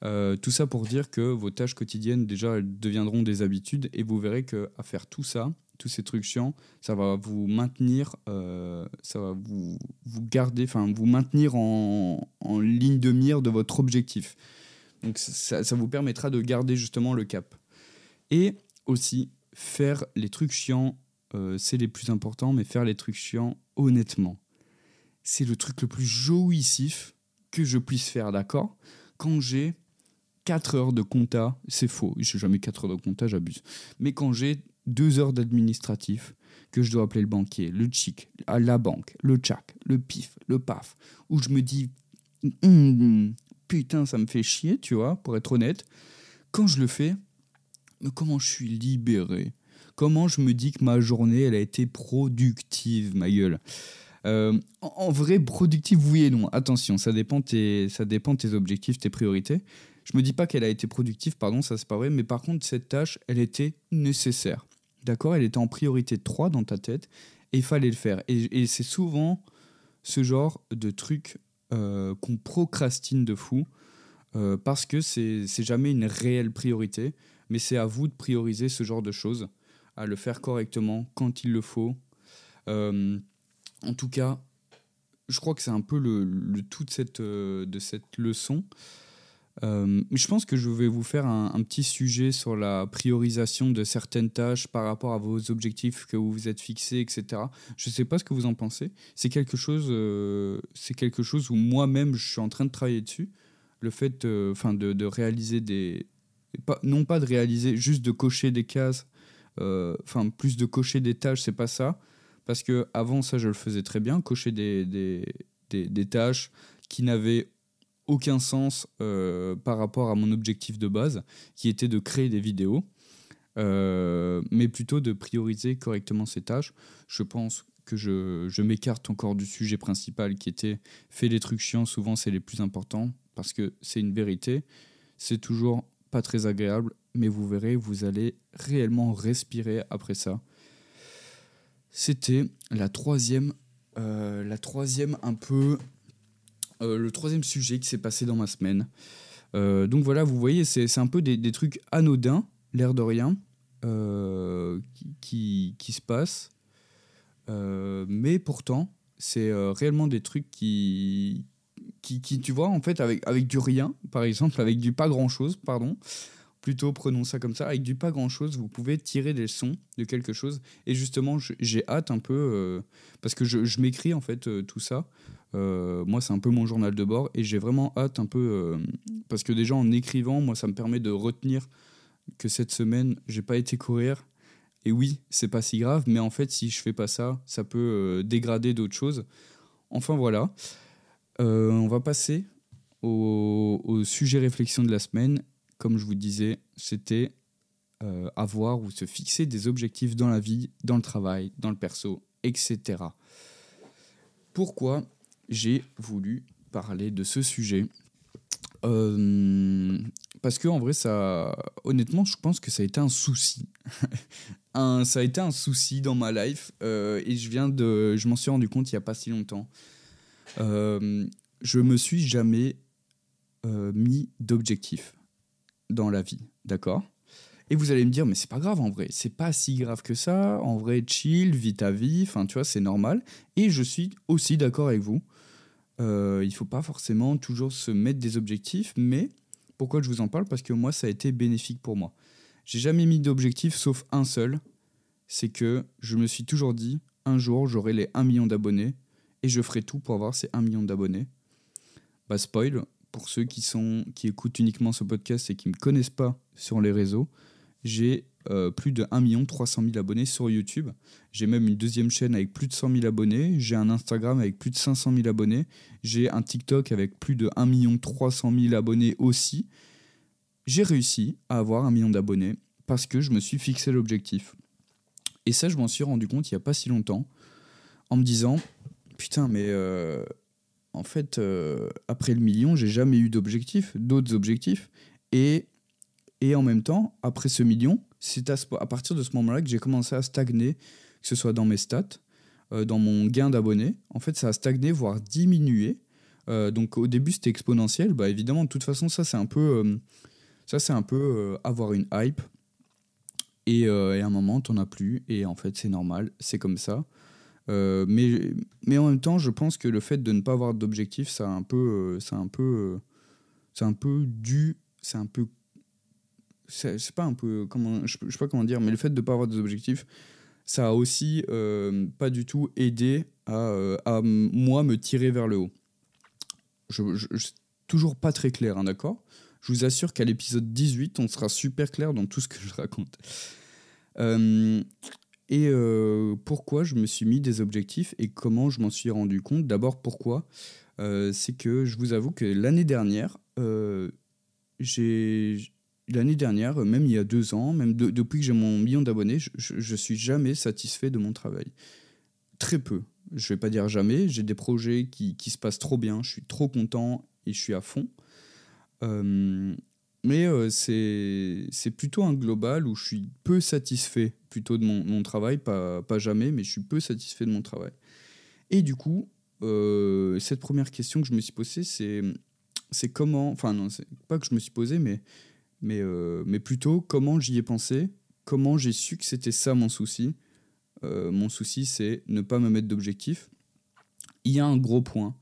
tout ça pour dire que vos tâches quotidiennes, déjà, elles deviendront des habitudes et vous verrez qu'à faire tout ça, tous ces trucs chiants, ça va vous maintenir, euh, ça va vous, vous garder, enfin vous maintenir en, en, ligne de mire de votre objectif. Donc ça, vous permettra de garder justement le cap. Et aussi, faire les trucs chiants, euh, c'est les plus importants, mais faire les trucs chiants honnêtement. C'est le truc le plus jouissif que je puisse faire, d'accord? Quand j'ai 4 heures de compta, c'est faux, je n'ai jamais 4 heures de compta, j'abuse. Mais quand j'ai deux heures d'administratif que je dois appeler le banquier, le chic, la banque, le tchac, le pif, le paf, où je me dis hum, putain, ça me fait chier, tu vois, pour être honnête. Quand je le fais, mais comment je suis libéré? Comment je me dis que ma journée, elle a été productive, ma gueule? Euh, en, vrai, productive, oui et non. Attention, ça dépend, tes, ça dépend tes objectifs, tes priorités. Je me dis pas qu'elle a été productive, pardon, ça c'est pas vrai, mais par contre, cette tâche, elle était nécessaire. D'accord? Elle était en priorité 3 dans ta tête et il fallait le faire. Et, c'est souvent ce genre de truc euh, qu'on procrastine de fou euh, parce que c'est jamais une réelle priorité, mais c'est à vous de prioriser ce genre de choses, à le faire correctement quand il le faut. Euh, en tout cas, je crois que c'est un peu le, tout de cette, de cette leçon. Euh, je pense que je vais vous faire un, petit sujet sur la priorisation de certaines tâches par rapport à vos objectifs que vous vous êtes fixés, etc. Je ne sais pas ce que vous en pensez. C'est quelque chose, euh, c'est quelque chose où moi-même je suis en train de travailler dessus. Le fait, enfin, de, réaliser des, non pas de réaliser, juste de cocher des cases. Euh, enfin, plus de cocher des tâches, c'est pas ça. Parce que avant ça, je le faisais très bien, cocher des, des, des, des tâches qui n'avaient aucun sens euh, par rapport à mon objectif de base, qui était de créer des vidéos, euh, mais plutôt de prioriser correctement ces tâches. Je pense que je, je m'écarte encore du sujet principal qui était fait les trucs chiants, souvent c'est les plus importants, parce que c'est une vérité, c'est toujours pas très agréable, mais vous verrez, vous allez réellement respirer après ça. C'était la troisième, euh, la troisième un peu euh, le troisième sujet qui s'est passé dans ma semaine. Euh, donc voilà, vous voyez, c'est un peu des, trucs anodins, l'air de rien, qui, qui, se passent. mais pourtant, c'est réellement des trucs qui, qui, qui, tu vois, en fait, avec, avec du rien, par exemple, avec du pas grand-chose, pardon, plutôt prenons ça comme ça, avec du pas grand-chose, vous pouvez tirer des leçons de quelque chose. Et justement, j'ai hâte un peu, euh, parce que je, je m'écris en fait euh, tout ça. Euh, moi, c'est un peu mon journal de bord, et j'ai vraiment hâte un peu, parce que déjà en écrivant, moi, ça me permet de retenir que cette semaine, j'ai pas été courir. Et oui, c'est pas si grave, mais en fait, si je fais pas ça, ça peut dégrader d'autres choses. Enfin voilà. On va passer au, sujet réflexion de la semaine comme je vous disais, c'était euh, avoir ou se fixer des objectifs dans la vie, dans le travail, dans le perso, etc. Pourquoi j'ai voulu parler de ce sujet? Euh, parce que en vrai, ça, honnêtement, je pense que ça a été un souci. ça a été un souci dans ma life euh, et je viens de, je m'en suis rendu compte il y a pas si longtemps. Je me suis jamais mis d'objectif dans la vie, d'accord? Et vous allez me dire, mais c'est pas grave en vrai, c'est pas si grave que ça, en vrai, chill, vis ta vie, enfin, tu vois, c'est normal. Et je suis aussi d'accord avec vous. Euh, il faut pas forcément toujours se mettre des objectifs, mais pourquoi je vous en parle? Parce que moi, ça a été bénéfique pour moi. J'ai jamais mis d'objectif sauf un seul, c'est que je me suis toujours dit, un jour, j'aurai les 1 million d'abonnés et je ferai tout pour avoir ces 1 million d'abonnés. Bah, spoil, pour ceux qui, écoutent uniquement ce podcast et qui ne me connaissent pas sur les réseaux, j'ai euh, plus de 1 300 000 abonnés sur YouTube. J'ai même une deuxième chaîne avec plus de 100 000 abonnés. J'ai un Instagram avec plus de 500 000 abonnés. J'ai un TikTok avec plus de 1 300 000 abonnés aussi. J'ai réussi à avoir un million d'abonnés parce que je me suis fixé l'objectif. Et ça, je m'en suis rendu compte il n'y a pas si longtemps en me disant Putain, mais euh, en fait, euh, après le million, j'ai jamais eu d'objectif, d'autres objectifs. Et, et en même temps, après ce million, c'est à, partir de ce moment-là que j'ai commencé à stagner, que ce soit dans mes stats, euh, dans mon gain d'abonnés. En fait, ça a stagné, voire diminué. Donc au début, c'était exponentiel. Bah, évidemment, de toute façon, ça, c'est un peu, ça, c'est un peu avoir une hype. Et, et à un moment, t'en as plus. Et en fait, c'est normal, c'est comme ça. Euh, mais, mais en même temps, je pense que le fait de ne pas avoir d'objectif, ça un peu, euh, c'est un peu, euh, c'est un peu dû, c'est un peu, c'est pas un peu, comment, je, sais pas comment dire, mais le fait de ne pas avoir d'objectifs, ça a aussi pas du tout aidé à, à, moi me tirer vers le haut. Je, je, toujours pas très clair, hein, d'accord? Je vous assure qu'à l'épisode 18, on sera super clair dans tout ce que je raconte. Euh, et euh, pourquoi je me suis mis des objectifs et comment je m'en suis rendu compte? D'abord, pourquoi? Euh, C'est que je vous avoue que l'année dernière, euh, l'année dernière, même il y a deux ans, même depuis que j'ai mon million d'abonnés, je, ne suis jamais satisfait de mon travail. Très peu. Je vais pas dire jamais. J'ai des projets qui, qui, se passent trop bien. Je suis trop content et je suis à fond. Mais euh, c'est plutôt un global où je suis peu satisfait plutôt de mon, travail, pas, jamais, mais je suis peu satisfait de mon travail. Et du coup, euh, cette première question que je me suis posée, c'est comment, enfin non, pas que je me suis posé, mais, mais, euh, mais plutôt comment j'y ai pensé, comment j'ai su que c'était ça mon souci. mon souci, c'est ne pas me mettre d'objectif. Il y a un gros point.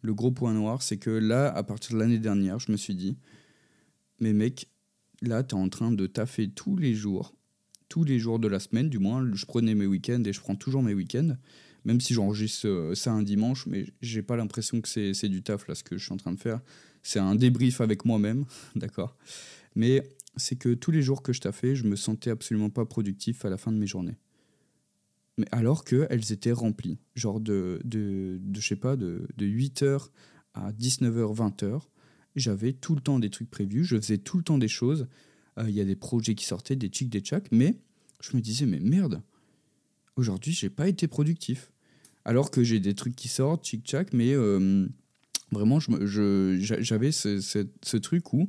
Le gros point noir, c'est que là, à partir de l'année dernière, je me suis dit, mais mec, là, tu es en train de taffer tous les jours, tous les jours de la semaine, du moins, je prenais mes week-ends et je prends toujours mes week-ends, même si j'enregistre euh, ça un dimanche, mais j'ai pas l'impression que c'est du taf là ce que je suis en train de faire. C'est un débrief avec moi-même, d'accord Mais c'est que tous les jours que je taffais, je me sentais absolument pas productif à la fin de mes journées. Mais alors qu'elles étaient remplies, genre de, de, de je sais pas, de, de 8h à 19h, 20h, j'avais tout le temps des trucs prévus, je faisais tout le temps des choses. Euh, il y a des projets qui sortaient, des chics, des tchacs, mais je me disais, mais merde, aujourd'hui, j'ai pas été productif. Alors que j'ai des trucs qui sortent, chic, tchac, mais euh, vraiment, j'avais je, j'avais ce, ce, truc où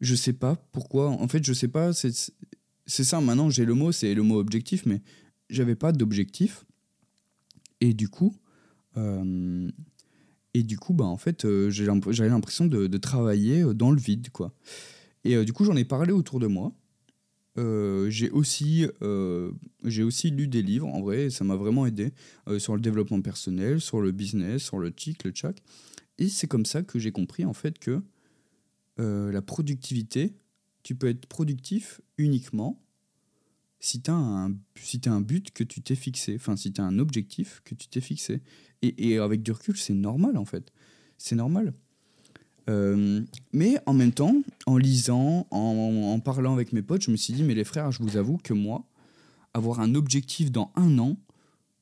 je sais pas pourquoi. En fait, je sais pas, c'est ça, maintenant j'ai le mot, c'est le mot objectif, mais j'avais pas d'objectif. Et du coup, euh, et du coup, bah, en fait, euh, j'avais l'impression de, travailler euh, dans le vide, quoi. Et euh, du coup, j'en ai parlé autour de moi. j'ai aussi, j'ai aussi lu des livres, en vrai, ça m'a vraiment aidé sur le développement personnel, sur le business, sur le tic, le tchac. Et c'est comme ça que j'ai compris en fait que la productivité, tu peux être productif uniquement si tu as, un, si un but que tu t'es fixé, enfin si tu as un objectif que tu t'es fixé. Et, et avec du recul, c'est normal en fait. C'est normal. Euh, mais en même temps, en lisant, en, parlant avec mes potes, je me suis dit, mais les frères, je vous avoue que moi, avoir un objectif dans un an,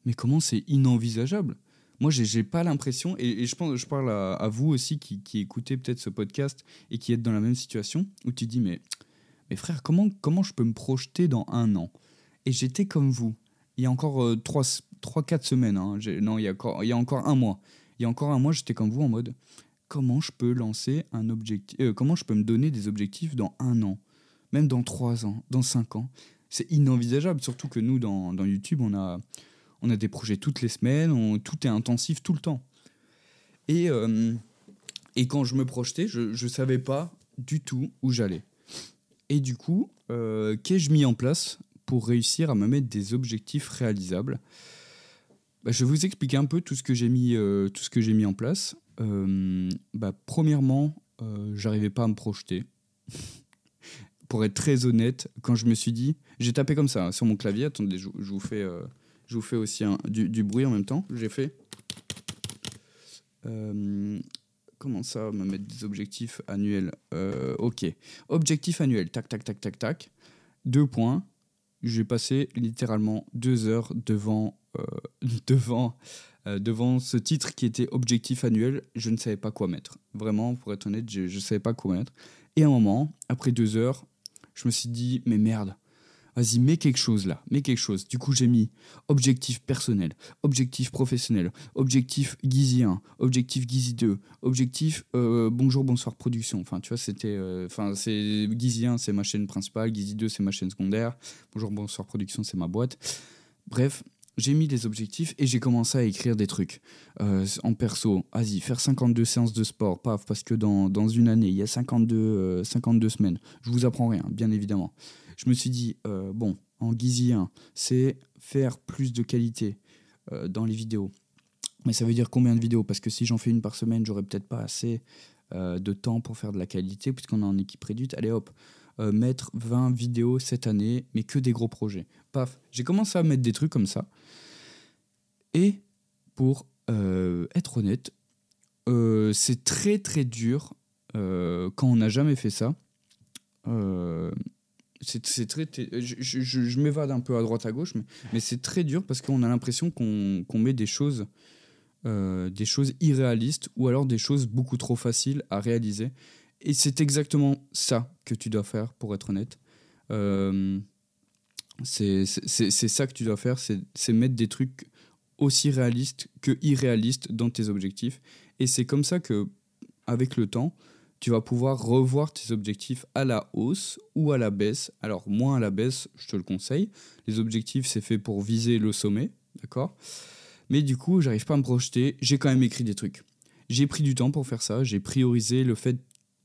mais comment c'est inenvisageable? Moi, j'ai pas l'impression, et, je pense, je parle à, vous aussi qui, qui écoutez peut-être ce podcast et qui êtes dans la même situation, où tu dis, mais, mais frère, comment, comment je peux me projeter dans un an? Et j'étais comme vous. Il y a encore 3-4 euh, semaines, hein, non, il y, a encore, il y a encore un mois. Il y a encore un mois, j'étais comme vous en mode, comment je peux lancer un objectif, euh, comment je peux me donner des objectifs dans un an, même dans trois ans, dans cinq ans? C'est inenvisageable, surtout que nous, dans, dans, YouTube, on a, on a des projets toutes les semaines, tout est intensif tout le temps. Et, euh, et quand je me projetais, je ne savais pas du tout où j'allais. Et du coup, euh, qu'ai-je mis en place pour réussir à me mettre des objectifs réalisables? Bah, Je vais vous expliquer un peu tout ce que j'ai mis, tout ce que j'ai mis en place. Euh, bah, Premièrement, euh, j'arrivais pas à me projeter. Pour être très honnête, quand je me suis dit, j'ai tapé comme ça hein, sur mon clavier. Attendez, je, vous fais, euh, je vous fais aussi du, bruit en même temps. J'ai fait. Comment ça, me mettre des objectifs annuels Ok. Objectif annuel. Tac, tac, tac, tac, tac. Deux points. J'ai passé littéralement deux heures devant, devant euh, devant ce titre qui était objectif annuel, je ne savais pas quoi mettre. Vraiment, pour être honnête, je ne savais pas quoi mettre. Et à un moment, après deux heures, je me suis dit, mais merde, vas-y, mets quelque chose là, mets quelque chose. Du coup, j'ai mis objectif personnel, objectif professionnel, objectif Gizy 1, objectif Gizy 2, objectif euh, bonjour, bonsoir production. Enfin, tu vois, c'était. Euh, enfin, c'est Gizy 1, c'est ma chaîne principale, Gizy 2, c'est ma chaîne secondaire, bonjour, bonsoir production, c'est ma boîte. Bref, j'ai mis des objectifs et j'ai commencé à écrire des trucs. Euh, en perso, vas-y, faire 52 séances de sport, paf, parce que dans, dans une année, il y a 52, 52 euh, semaines. Je vous apprends rien, bien évidemment. Je me suis dit, euh, bon, en Gizy 1, c'est faire plus de qualité dans les vidéos. Mais ça veut dire combien de vidéos? Parce que si j'en fais une par semaine, j'aurais peut-être pas assez de temps pour faire de la qualité, puisqu'on est en équipe réduite. Allez hop, mettre 20 vidéos cette année, mais que des gros projets. Paf, j'ai commencé à mettre des trucs comme ça. Et pour euh, être honnête, euh, c'est très très dur euh, quand on n'a jamais fait ça. C'est très, je, je, je m'évade un peu à droite à gauche, mais, c'est très dur parce qu'on a l'impression qu'on met des choses, des choses irréalistes ou alors des choses beaucoup trop faciles à réaliser. Et c'est exactement ça que tu dois faire, pour être honnête. c'est ça que tu dois faire, c'est mettre des trucs aussi réaliste que irréaliste dans tes objectifs. Et c'est comme ça que, avec le temps, tu vas pouvoir revoir tes objectifs à la hausse ou à la baisse. Alors, moins à la baisse, je te le conseille. Les objectifs, c'est fait pour viser le sommet, d'accord? Mais du coup, j'arrive pas à me projeter. J'ai quand même écrit des trucs. J'ai pris du temps pour faire ça. J'ai priorisé le fait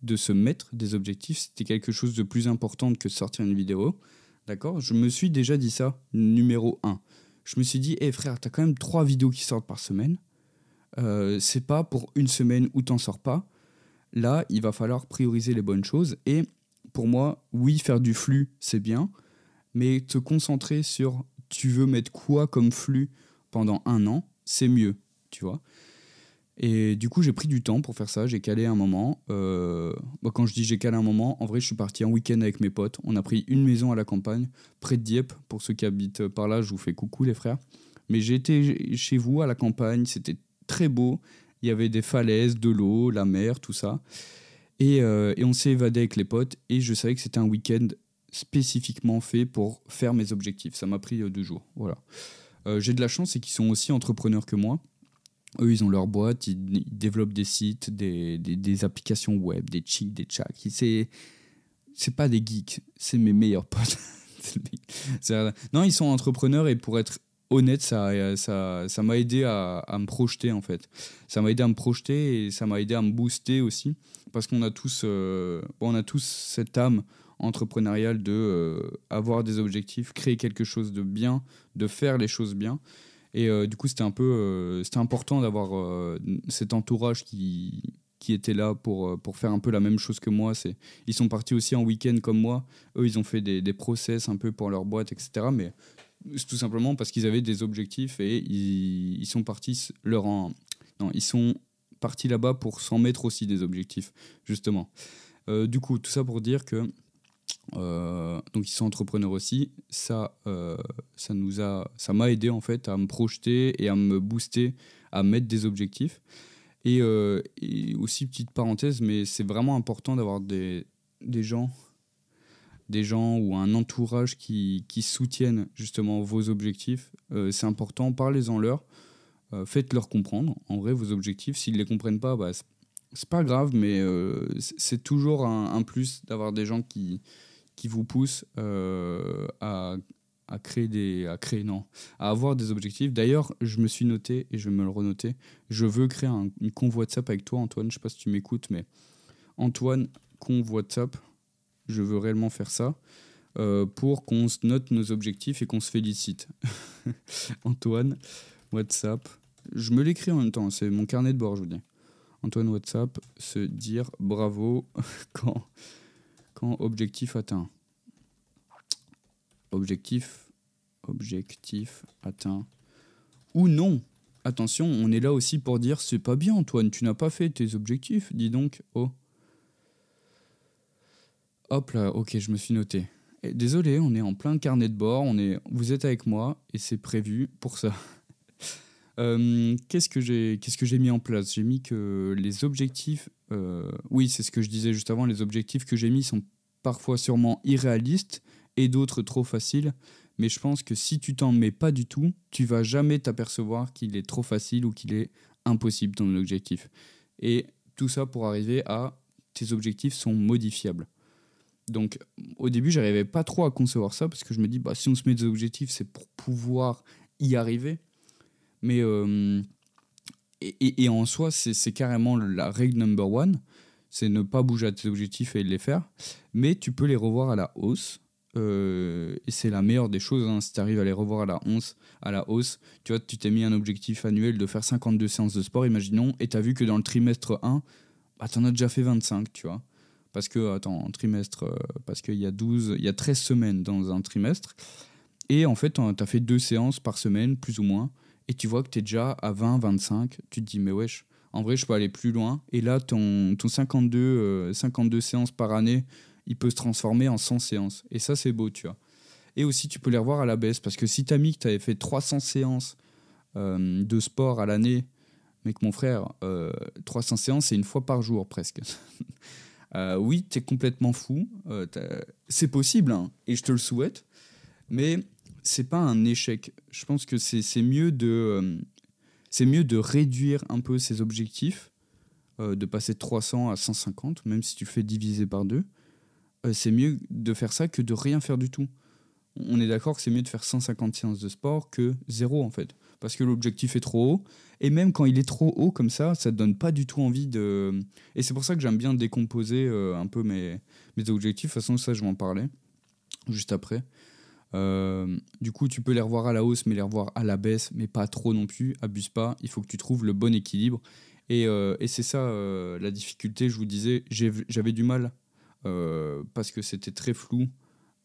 de se mettre des objectifs. C'était quelque chose de plus important que de sortir une vidéo. D'accord? Je me suis déjà dit ça, numéro 1 je me suis dit, hé frère, t'as quand même trois vidéos qui sortent par semaine. Euh, c'est pas pour une semaine où t'en sors pas. Là, il va falloir prioriser les bonnes choses. Et pour moi, oui, faire du flux, c'est bien. Mais te concentrer sur tu veux mettre quoi comme flux pendant un an, c'est mieux, tu vois. Et du coup, j'ai pris du temps pour faire ça. J'ai calé un moment. Euh, bah, quand je dis j'ai calé un moment, en vrai, je suis parti un week-end avec mes potes. On a pris une maison à la campagne, près de Dieppe. Pour ceux qui habitent par là, je vous fais coucou, les frères. Mais été chez vous à la campagne. C'était très beau. Il y avait des falaises, de l'eau, la mer, tout ça. Et, euh, et on s'est évadé avec les potes. Et je savais que c'était un week-end spécifiquement fait pour faire mes objectifs. Ça m'a pris euh, deux jours. Voilà. j'ai de la chance, c'est qu'ils sont aussi entrepreneurs que moi. Eux, ils ont leur boîte, ils, développent des sites, des, des, applications web, des cheats, des. C'est, c'est pas des geeks, c'est mes meilleurs potes. non, ils sont entrepreneurs et pour être honnête, ça, ça, ça m'a aidé à, à, me projeter en fait. Ça m'a aidé à me projeter et ça m'a aidé à me booster aussi parce qu'on a tous, euh, on a tous cette âme entrepreneurial de avoir des objectifs, créer quelque chose de bien, de faire les choses bien. Et du coup, c'était un peu, c'était important d'avoir cet entourage qui, qui étaient là pour, pour faire un peu la même chose que moi. Ils sont partis aussi en week-end comme moi. Eux, ils ont fait des, process un peu pour leur boîte, etc. Mais tout simplement parce qu'ils avaient des objectifs et ils, sont partis leur en... Non, ils sont partis là-bas pour s'en mettre aussi des objectifs, justement. Euh, du coup, tout ça pour dire que euh, donc ils sont entrepreneurs aussi. Ça, euh, ça nous a, ça m'a aidé en fait à me projeter et à me booster, à mettre des objectifs. Et, et aussi petite parenthèse, mais c'est vraiment important d'avoir des, des gens, des gens ou un entourage qui, soutiennent justement vos objectifs. c'est important, parlez-en leur. Euh, faites-leur comprendre, en vrai, vos objectifs. S'ils ne les comprennent pas, bah, c'est pas grave, mais euh, c'est toujours un, plus d'avoir des gens qui, vous poussent euh, à, créer des. à créer, non, à avoir des objectifs. D'ailleurs, je me suis noté, et je vais me le renoter, je veux créer un, une con WhatsApp avec toi, Antoine. Je sais pas si tu m'écoutes, mais Antoine, con WhatsApp, je veux réellement faire ça. pour qu'on note nos objectifs et qu'on se félicite. Antoine, WhatsApp, je me l'écris en même temps, c'est mon carnet de bord, je vous dis. Antoine WhatsApp, se dire bravo quand, quand objectif atteint. Objectif, objectif atteint. Ou non. Attention, on est là aussi pour dire c'est pas bien Antoine, tu n'as pas fait tes objectifs, dis donc. Oh. Hop là, ok, je me suis noté. désolé, on est en plein carnet de bord, on est, vous êtes avec moi et c'est prévu pour ça. Euh, qu'est-ce que j'ai qu'est-ce que mis en place? J'ai mis que les objectifs, euh, oui, c'est ce que je disais juste avant, les objectifs que j'ai mis sont parfois sûrement irréalistes et d'autres trop faciles. Mais je pense que si tu t'en mets pas du tout, tu vas jamais t'apercevoir qu'il est trop facile ou qu'il est impossible ton objectif. Et tout ça pour arriver à tes objectifs sont modifiables. Donc au début, j'arrivais pas trop à concevoir ça parce que je me dis bah si on se met des objectifs, c'est pour pouvoir y arriver. Mais euh, et, en soi, c'est carrément la règle number one, c'est ne pas bouger à tes objectifs et les faire. Mais tu peux les revoir à la hausse. Euh, et c'est la meilleure des choses, hein, si tu arrives à les revoir à la, hausse, à la hausse. Tu vois, tu t'es mis un objectif annuel de faire 52 séances de sport, imaginons, et tu as vu que dans le trimestre 1, bah, tu en as déjà fait 25, tu vois. Parce que, attends, en trimestre, euh, parce qu'il y a 12, il y a 13 semaines dans un trimestre. Et en fait, tu as fait deux séances par semaine, plus ou moins et tu vois que tu es déjà à 20, 25, tu te dis, mais wesh, en vrai, je peux aller plus loin. Et là, ton, ton 52, 52 euh, séances par année, il peut se transformer en 100 séances. Et ça, c'est beau, tu vois. Et aussi, tu peux les revoir à la baisse, parce que si tu as mis que tu avais fait 300 séances euh, de sport à l'année, mais que mon frère, 300 euh, séances, c'est une fois par jour presque. oui, tu es complètement fou. c'est possible, hein, et je te le souhaite. Mais c'est pas un échec. Je pense que c'est mieux de euh, mieux de réduire un peu ses objectifs, euh, de passer de 300 à 150, même si tu fais diviser par deux. Euh, c'est mieux de faire ça que de rien faire du tout. On est d'accord que c'est mieux de faire 150 séances de sport que zéro en fait, parce que l'objectif est trop haut. Et même quand il est trop haut comme ça, ça te donne pas du tout envie de. Et c'est pour ça que j'aime bien décomposer un peu mes, mes objectifs. De toute façon, ça, je vais en parler juste après. Euh, du coup, tu peux les revoir à la hausse, mais les revoir à la baisse, mais pas trop non plus. Abuse pas. Il faut que tu trouves le bon équilibre. Et, euh, et c'est ça euh, la difficulté. Je vous disais, j'avais du mal parce que c'était très flou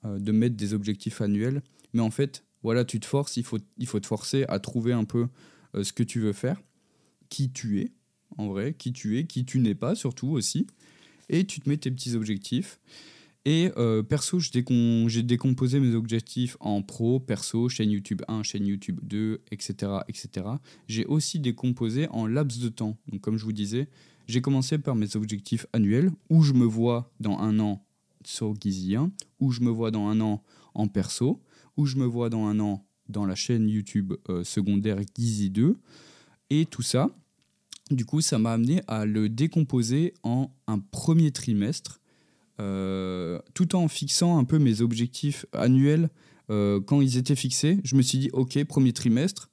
de mettre des objectifs annuels. Mais en fait, voilà, tu te forces. Il faut, il faut te forcer à trouver un peu ce que tu veux faire, qui tu es, en vrai, qui tu es, qui tu n'es pas, surtout aussi. Et tu te mets tes petits objectifs. Et euh, perso, j'ai décomposé mes objectifs en pro, perso, chaîne YouTube 1, chaîne YouTube 2, etc. etc. J'ai aussi décomposé en laps de temps. Donc, comme je vous disais, j'ai commencé par mes objectifs annuels, où je me vois dans un an sur Gizzy 1, où je me vois dans un an en perso, où je me vois dans un an dans la chaîne YouTube euh, secondaire Gizzy 2. Et tout ça, du coup, ça m'a amené à le décomposer en un premier trimestre euh, tout en fixant un peu mes objectifs annuels euh, quand ils étaient fixés. Je me suis dit, ok, premier trimestre,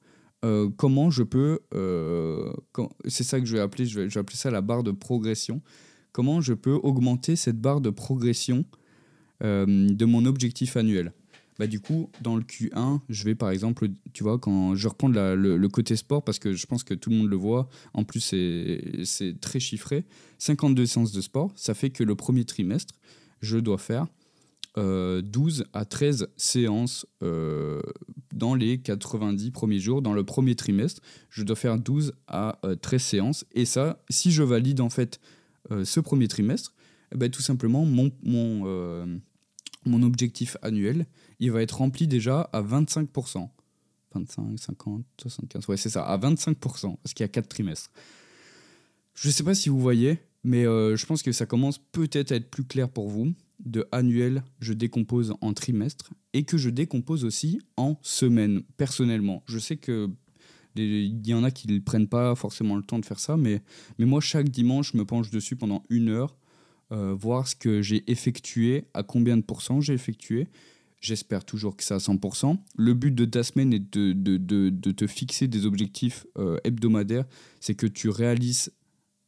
comment je peux, c'est ça que je vais appeler, je vais, appeler ça la barre de progression. Comment je peux augmenter cette barre de progression de mon objectif annuel. Bah, du coup, dans le Q1, je vais par exemple, tu vois, quand je reprends le, côté sport, parce que je pense que tout le monde le voit, en plus c'est très chiffré, 52 séances de sport, ça fait que le premier trimestre, je dois faire 12 euh, à 13 séances euh, dans les 90 premiers jours. Dans le premier trimestre, je dois faire 12 à 13 euh, séances. Et ça, si je valide en fait ce premier trimestre, eh ben, tout simplement, mon, objectif annuel, il va être rempli déjà à 25%. 25, 50, 75, ouais c'est ça, à 25%, parce qu'il y a 4 trimestres. Je ne sais pas si vous voyez, mais euh, je pense que ça commence peut-être à être plus clair pour vous. De annuel, je décompose en trimestre et que je décompose aussi en semaines, personnellement. Je sais que il y en a qui ne prennent pas forcément le temps de faire ça, mais, mais moi, chaque dimanche, je me penche dessus pendant une heure, euh, voir ce que j'ai effectué, à combien de pourcents j'ai effectué, J'espère toujours que c'est à 100%. Le but de ta semaine est de, te fixer des objectifs euh, hebdomadaires. C'est que tu réalises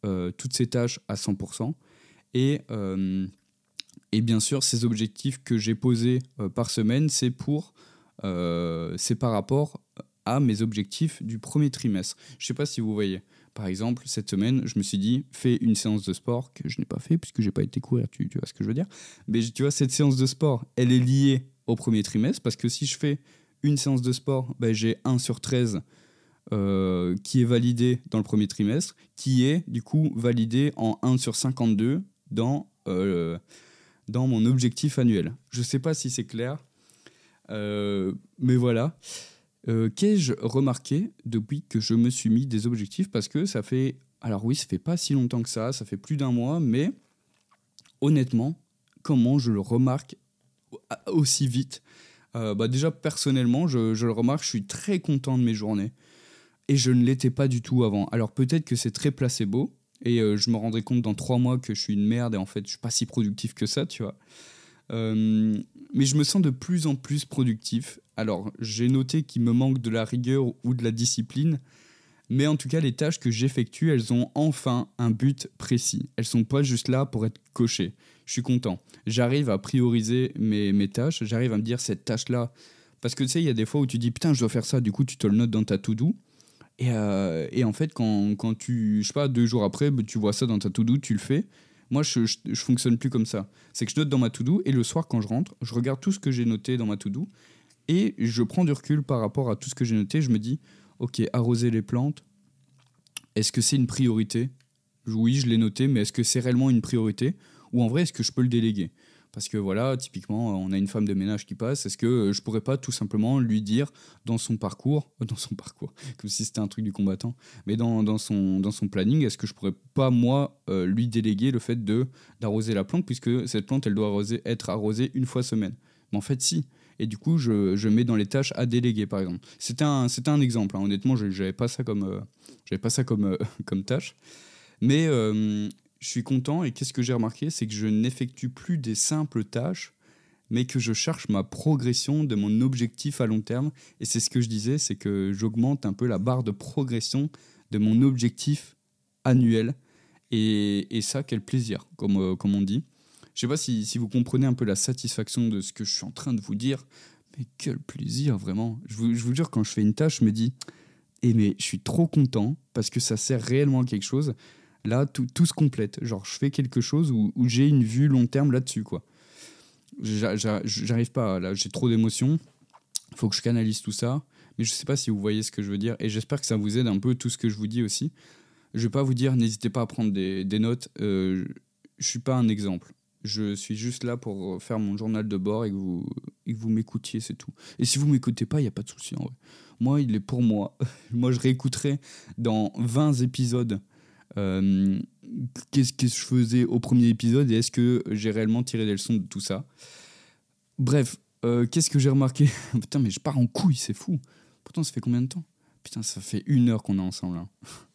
euh, toutes ces tâches à 100%. Et, euh, et bien sûr, ces objectifs que j'ai posés par semaine, c'est pour c'est par rapport à mes objectifs du premier trimestre. Je ne sais pas si vous voyez. Par exemple, cette semaine, je me suis dit, fais une séance de sport que je n'ai pas fait puisque j'ai pas été courir, tu vois ce que je veux dire? Mais tu vois, cette séance de sport, elle est liée au premier trimestre, parce que si je fais une séance de sport, ben, j'ai 1 sur 13 euh, qui est validé dans le premier trimestre, qui est du coup validé en 1 sur 52 dans, euh, dans mon objectif annuel. Je sais pas si c'est clair, euh, mais voilà. Qu'ai-je remarqué depuis que je me suis mis des objectifs? Parce que ça fait... Alors oui, ça fait pas si longtemps que ça, ça fait plus d'un mois, mais honnêtement, comment je le remarque aussi vite. Euh, bah déjà, personnellement, je, le remarque, je suis très content de mes journées. Et je ne l'étais pas du tout avant. Alors peut-être que c'est très placebo. Et euh, je me rendrai compte dans trois mois que je suis une merde et en fait, je suis pas si productif que ça, tu vois. Euh, mais je me sens de plus en plus productif. Alors, j'ai noté qu'il me manque de la rigueur ou de la discipline. Mais en tout cas, les tâches que j'effectue, elles ont enfin un but précis. Elles sont pas juste là pour être cochées je suis content. J'arrive à prioriser mes, mes tâches, j'arrive à me dire cette tâche-là. Parce que tu sais, il y a des fois où tu dis putain, je dois faire ça, du coup, tu te le notes dans ta to-do. Et, euh, et, en fait, quand, quand, tu, je sais pas, deux jours après, bah, tu vois ça dans ta to-do, tu le fais. Moi, je, je, fonctionne plus comme ça. C'est que je note dans ma to-do et le soir, quand je rentre, je regarde tout ce que j'ai noté dans ma to-do et je prends du recul par rapport à tout ce que j'ai noté. Je me dis, ok, arroser les plantes, est-ce que c'est une priorité? Oui, je l'ai noté, mais est-ce que c'est réellement une priorité? Ou en vrai, est-ce que je peux le déléguer? Parce que voilà, typiquement, on a une femme de ménage qui passe. Est-ce que euh, je pourrais pas tout simplement lui dire dans son parcours, dans son parcours, comme si c'était un truc du combattant, mais dans, son, dans son planning, est-ce que je pourrais pas moi euh, lui déléguer le fait de d'arroser la plante puisque cette plante elle doit être arrosée une fois semaine? Mais en fait, si. Et du coup, je, je mets dans les tâches à déléguer, par exemple. C'était un, c'était un exemple. Hein. Honnêtement, je n'avais pas ça comme, euh, j'avais pas ça comme, comme tâche. Mais je suis content et qu'est-ce que j'ai remarqué? C'est que je n'effectue plus des simples tâches, mais que je cherche ma progression de mon objectif à long terme. Et c'est ce que je disais, c'est que j'augmente un peu la barre de progression de mon objectif annuel. Et, et ça, quel plaisir, comme, euh, comme on dit. Je sais pas si, vous comprenez un peu la satisfaction de ce que je suis en train de vous dire, mais quel plaisir, vraiment. Je vous, je vous jure, quand je fais une tâche, je me dis, eh, mais je suis trop content parce que ça sert réellement à quelque chose là, tout, tout, se complète. Genre, je fais quelque chose où, j'ai une vue long terme là-dessus, quoi. J'arrive pas, là, j'ai trop d'émotions. Faut que je canalise tout ça. Mais je sais pas si vous voyez ce que je veux dire. Et j'espère que ça vous aide un peu, tout ce que je vous dis aussi. Je vais pas vous dire, n'hésitez pas à prendre des, des notes. Euh, je suis pas un exemple. Je suis juste là pour faire mon journal de bord et que vous, vous m'écoutiez, c'est tout. Et si vous m'écoutez pas, il n'y a pas de souci en vrai. Moi, il est pour moi. moi, je réécouterai dans 20 épisodes euh, qu'est-ce que je faisais au premier épisode et est-ce que j'ai réellement tiré des leçons de tout ça. Bref, euh, qu'est-ce que j'ai remarqué? Putain, mais je pars en couille, c'est fou. Pourtant, ça fait combien de temps? Putain, ça fait une heure qu'on est ensemble. Hein.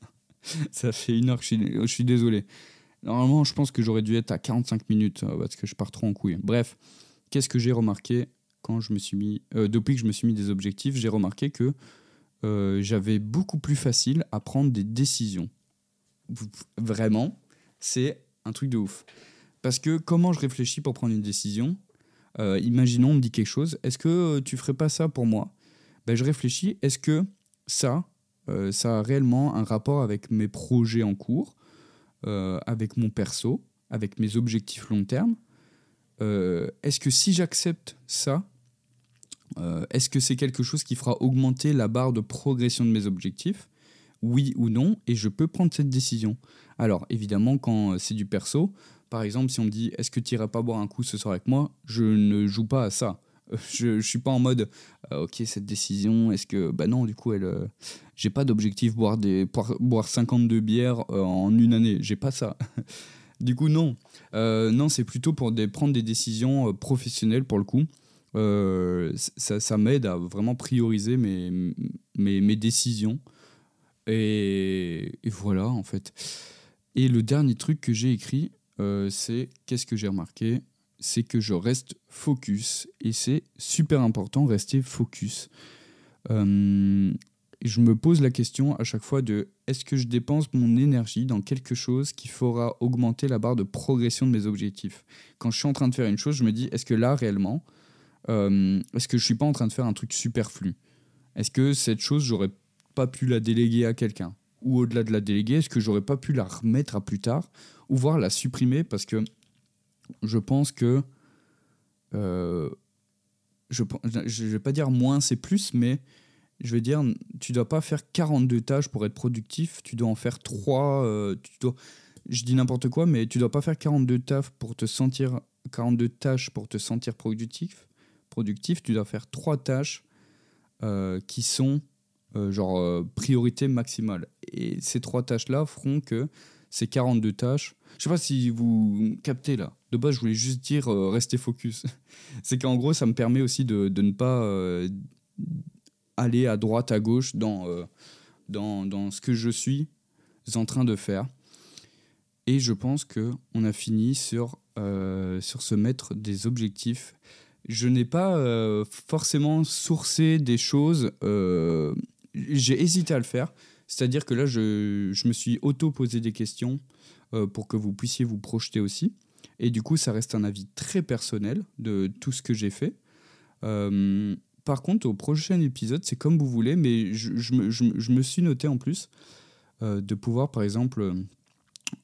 ça fait une heure que je suis, je suis désolé. Normalement, je pense que j'aurais dû être à 45 minutes euh, parce que je pars trop en couille. Bref, qu'est-ce que j'ai remarqué quand je me suis mis, depuis que je me suis mis des objectifs, j'ai remarqué que j'avais beaucoup plus facile à prendre des décisions vraiment, c'est un truc de ouf. Parce que comment je réfléchis pour prendre une décision Euh, imaginons, on me dit quelque chose. Est-ce que tu ferais pas ça pour moi? Ben, Je réfléchis. Est-ce que ça, ça a réellement un rapport avec mes projets en cours, avec mon perso, avec mes objectifs long terme Est-ce que si j'accepte ça, est-ce que c'est quelque chose qui fera augmenter la barre de progression de mes objectifs? Oui ou non, et je peux prendre cette décision. Alors, évidemment, quand c'est du perso, par exemple, si on me dit est-ce que tu iras pas boire un coup ce soir avec moi, je ne joue pas à ça. Je, ne suis pas en mode euh, ok cette décision est-ce que bah non du coup elle euh, j'ai pas d'objectif boire des boire, 52 bières euh, en une année. J'ai pas ça. Du coup non. Non c'est plutôt pour des, prendre des décisions professionnelles pour le coup. Ça, ça m'aide à vraiment prioriser mes, mes, mes décisions. Et, voilà, en fait. Et le dernier truc que j'ai écrit, c'est qu'est-ce que j'ai remarqué? C'est que je reste focus. Et c'est super important, rester focus. Euh, je me pose la question à chaque fois de est-ce que je dépense mon énergie dans quelque chose qui fera augmenter la barre de progression de mes objectifs? Quand je suis en train de faire une chose, je me dis est-ce que là réellement, euh, est-ce que je suis pas en train de faire un truc superflu? Est-ce que cette chose, j'aurais pas pu la déléguer à quelqu'un? Ou au-delà de la déléguer, est-ce que j'aurais pas pu la remettre à plus tard Ou voir la supprimer? Parce que je pense que. Euh, je ne vais pas dire moins c'est plus, mais je vais dire tu dois pas faire 42 tâches pour être productif, tu dois en faire 3. Euh, tu dois, je dis n'importe quoi, mais tu dois pas faire 42 tâches pour te sentir 42 tâches pour te sentir productif. Productif, tu dois faire 3 tâches euh, qui sont euh, genre priorité maximale. Et ces trois tâches-là feront que ces 42 tâches, je sais pas si vous captez là. De base, je voulais juste dire euh, rester focus. C'est qu'en gros, ça me permet aussi de, de ne pas aller à droite, à gauche dans, dans, dans, ce que je suis en train de faire. Et je pense qu'on a fini sur, sur se mettre des objectifs. Je n'ai pas forcément sourcé des choses j'ai hésité à le faire. C'est-à-dire que là, je, je me suis auto-posé des questions euh, pour que vous puissiez vous projeter aussi. Et du coup, ça reste un avis très personnel de tout ce que j'ai fait. Euh, par contre, au prochain épisode, c'est comme vous voulez, mais je, me, suis noté en plus euh, de pouvoir, par exemple,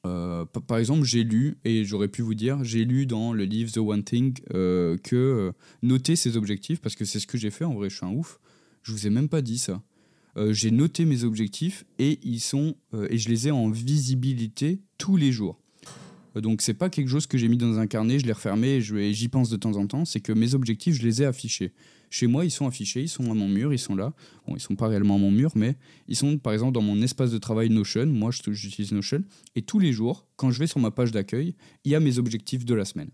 par exemple, j'ai lu, et j'aurais pu vous dire, j'ai lu dans le livre The One Thing que noter ses objectifs, parce que c'est ce que j'ai fait, en vrai, je suis un ouf. Je vous ai même pas dit ça. Euh, j'ai noté mes objectifs et ils sont euh, et je les ai en visibilité tous les jours. Euh, donc c'est pas quelque chose que j'ai mis dans un carnet, je l'ai refermé et j'y pense de temps en temps. C'est que mes objectifs, je les ai affichés. Chez moi, ils sont affichés, ils sont à mon mur, ils sont là. Bon, ils sont pas réellement à mon mur, mais ils sont par exemple dans mon espace de travail Notion. Moi, j'utilise Notion et tous les jours, quand je vais sur ma page d'accueil, il y a mes objectifs de la semaine.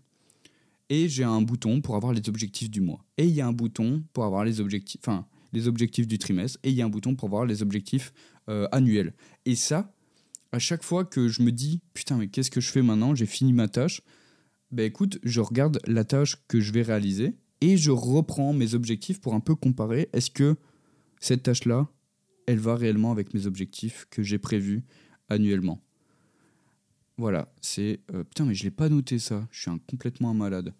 Et j'ai un bouton pour avoir les objectifs du mois. Et il y a un bouton pour avoir les objectifs, enfin les objectifs du trimestre et il y a un bouton pour voir les objectifs euh, annuels. Et ça, à chaque fois que je me dis putain mais qu'est-ce que je fais maintenant? J'ai fini ma tâche. Ben écoute, je regarde la tâche que je vais réaliser et je reprends mes objectifs pour un peu comparer est-ce que cette tâche-là, elle va réellement avec mes objectifs que j'ai prévus annuellement? Voilà, c'est... Euh, putain, mais je l'ai pas noté ça, je suis complètement un malade.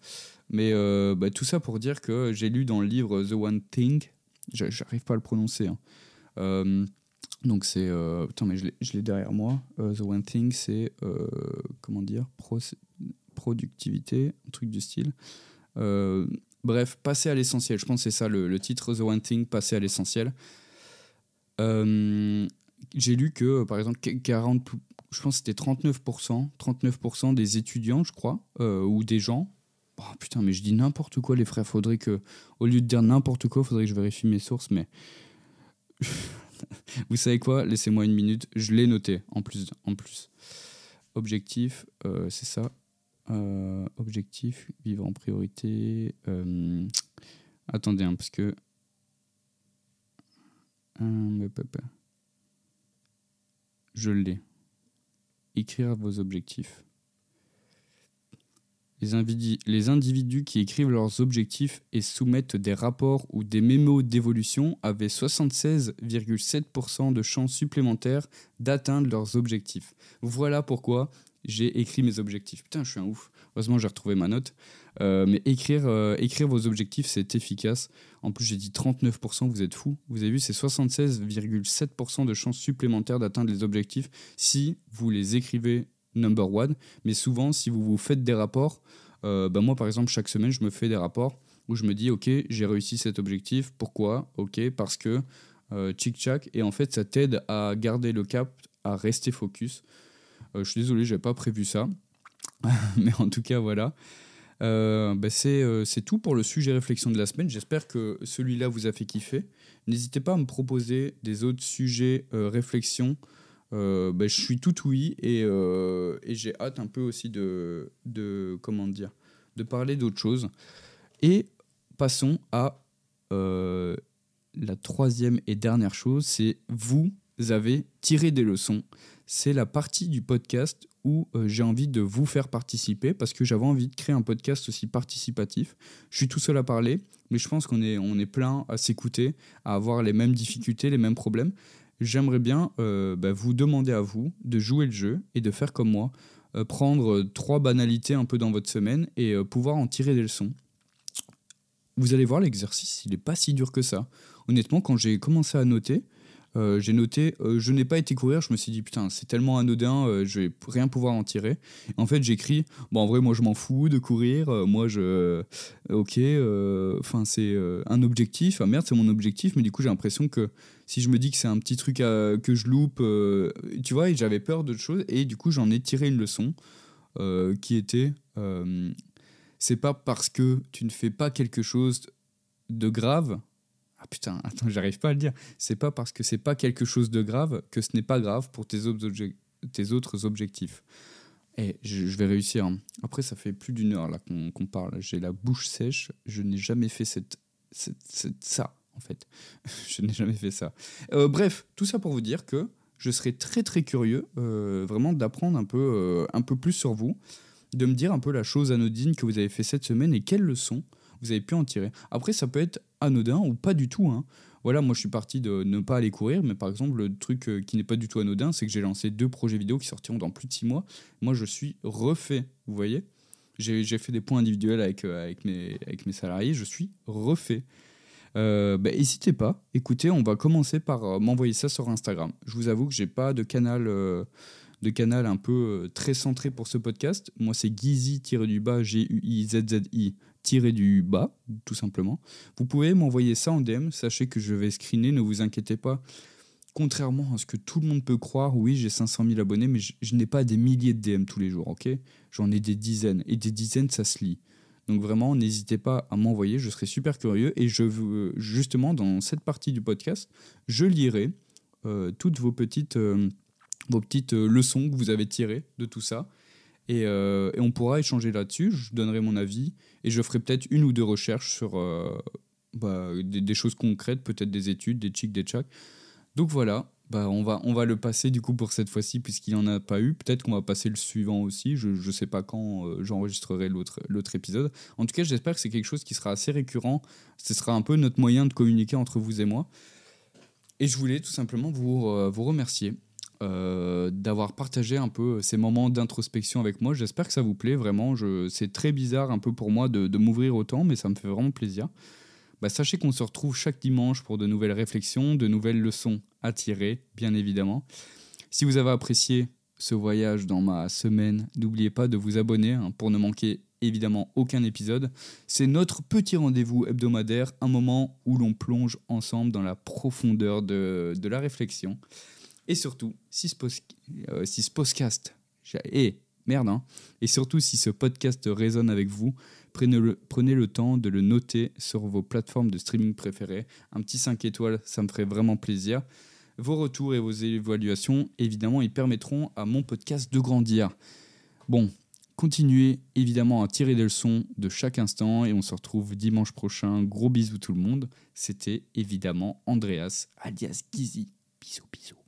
Mais euh, bah, tout ça pour dire que j'ai lu dans le livre The One Thing J'arrive pas à le prononcer. Hein. Euh, donc c'est... Euh, attends, mais je l'ai derrière moi. Euh, the One Thing, c'est... comment dire Productivité, un truc du style. bref, passer à l'essentiel. Je pense que c'est ça le, titre, The One Thing, passer à l'essentiel. J'ai lu que, par exemple, 40, je pense que c'était 39%, 39% des étudiants, je crois, ou des gens Oh, putain, mais je dis n'importe quoi, les frères. Faudrait que, au lieu de dire n'importe quoi, faudrait que je vérifie mes sources. Mais vous savez quoi? Laissez-moi une minute. Je l'ai noté en plus. En plus. Objectif, euh, c'est ça. Euh, objectif, vivre en priorité. Euh, attendez, hein, parce que. Je l'ai. Écrire vos objectifs. Les, individus, qui écrivent leurs objectifs et soumettent des rapports ou des mémos d'évolution avaient 76,7% de chances supplémentaires d'atteindre leurs objectifs. Voilà pourquoi j'ai écrit mes objectifs. Putain, je suis un ouf. Heureusement, j'ai retrouvé ma note. Euh, mais écrire, euh, écrire vos objectifs, c'est efficace. En plus, j'ai dit 39%, vous êtes fou. Vous avez vu, c'est 76,7% de chances supplémentaires d'atteindre les objectifs si vous les écrivez number one. Mais souvent, si vous vous faites des rapports, euh, bah moi, par exemple, chaque semaine, je me fais des rapports où je me dis, OK, j'ai réussi cet objectif. Pourquoi? OK, parce que euh, tchic-tchac. Et en fait, ça t'aide à garder le cap, à rester focus. je suis désolé, j'ai pas prévu ça. Mais en tout cas, voilà. Euh, bah, euh, c'est tout pour le sujet réflexion de la semaine. J'espère que celui-là vous a fait kiffer. N'hésitez pas à me proposer des autres sujets euh, réflexion. Bah, je suis tout oui et, et j'ai hâte un peu aussi de, comment dire de parler d'autres choses. Et passons à la troisième et dernière chose, c'est vous avez tiré des leçons. C'est la partie du podcast où euh, j'ai envie de vous faire participer parce que j'avais envie de créer un podcast aussi participatif. Je suis tout seul à parler, mais je pense qu'on est, on est plein à s'écouter, à avoir les mêmes difficultés, les mêmes problèmes. J'aimerais bien euh, bah, vous demander à vous de jouer le jeu et de faire comme moi, euh, prendre trois banalités un peu dans votre semaine et pouvoir en tirer des leçons. Vous allez voir, l'exercice, il n'est pas si dur que ça. Honnêtement, quand j'ai commencé à noter, euh, j'ai noté, euh, je n'ai pas été courir, je me suis dit, putain, c'est tellement anodin, euh, je vais rien pouvoir en tirer. En fait, j'écris, bon, en vrai, moi, je m'en fous de courir, moi, je. Ok, enfin, c'est un objectif, ah merde, c'est mon objectif, mais du coup, j'ai l'impression que si je me dis que c'est un petit truc que je loupe, tu vois, j'avais peur d'autre chose, et du coup, j'en ai tiré une leçon qui était c'est pas parce que tu ne fais pas quelque chose de grave ah putain, attends, j'arrive pas à le dire. C'est pas parce que c'est pas quelque chose de grave que ce n'est pas grave pour tes, tes autres objectifs. Et eh, je, vais réussir. Hein. Après, ça fait plus d'une heure là qu'on parle. J'ai la bouche sèche. Je n'ai jamais fait cette, cette, ça, en fait. je n'ai jamais fait ça. Euh, bref, tout ça pour vous dire que je serais très très curieux, euh, vraiment, d'apprendre un peu, euh, un peu plus sur vous, de me dire un peu la chose anodine que vous avez fait cette semaine et quelles leçons vous avez pu en tirer. Après, ça peut être anodin ou pas du tout. Hein. Voilà, moi je suis parti de ne pas aller courir, mais par exemple, le truc euh, qui n'est pas du tout anodin, c'est que j'ai lancé deux projets vidéo qui sortiront dans plus de six mois. Moi, je suis refait, vous voyez J'ai fait des points individuels avec, euh, avec, mes, avec mes salariés, je suis refait. Euh, bah, n'hésitez pas, écoutez, on va commencer par m'envoyer ça sur Instagram. Je vous avoue que j'ai pas de canal, de canal un peu très centré pour ce podcast. Moi, c'est Gizy-du-bas, G-U-I-Z-Z-I, tiré du bas, tout simplement. Vous pouvez m'envoyer ça en DM, sachez que je vais screener, ne vous inquiétez pas. Contrairement à ce que tout le monde peut croire, oui, j'ai 500 000 abonnés, mais je, n'ai pas des milliers de DM tous les jours, ok? J'en ai des dizaines, et des dizaines, ça se lit. Donc vraiment, n'hésitez pas à m'envoyer, je serai super curieux. Et je veux, justement, dans cette partie du podcast, je lirai euh, toutes vos petites, euh, vos petites euh, leçons que vous avez tirées de tout ça. Euh, et, on pourra échanger là-dessus. Je donnerai mon avis et je ferai peut-être une ou deux recherches sur euh, bah, des, choses concrètes, peut-être des études, des chics, des tchaks. Donc voilà, bah, on, va, on va le passer du coup pour cette fois-ci puisqu'il n'y en a pas eu. Peut-être qu'on va passer le suivant aussi. Je ne sais pas quand euh, j'enregistrerai l'autre épisode. En tout cas, j'espère que c'est quelque chose qui sera assez récurrent. Ce sera un peu notre moyen de communiquer entre vous et moi. Et je voulais tout simplement vous, vous remercier euh, d'avoir partagé un peu ces moments d'introspection avec moi. J'espère que ça vous plaît vraiment. C'est très bizarre un peu pour moi de, m'ouvrir autant, mais ça me fait vraiment plaisir. Bah, sachez qu'on se retrouve chaque dimanche pour de nouvelles réflexions, de nouvelles leçons à tirer, bien évidemment. Si vous avez apprécié ce voyage dans ma semaine, n'oubliez pas de vous abonner hein, pour ne manquer évidemment aucun épisode. C'est notre petit rendez-vous hebdomadaire, un moment où l'on plonge ensemble dans la profondeur de, de la réflexion. Et surtout, si ce, euh, podcast, et merde, hein, et surtout si ce podcast résonne avec vous, prenez le, temps de le noter sur vos plateformes de streaming préférées. Un petit 5 étoiles, ça me ferait vraiment plaisir. Vos retours et vos évaluations, évidemment, ils permettront à mon podcast de grandir. Bon, continuez évidemment à tirer des leçons de chaque instant et on se retrouve dimanche prochain. Gros bisous tout le monde. C'était évidemment Andreas alias Gizy. Bisous bisous.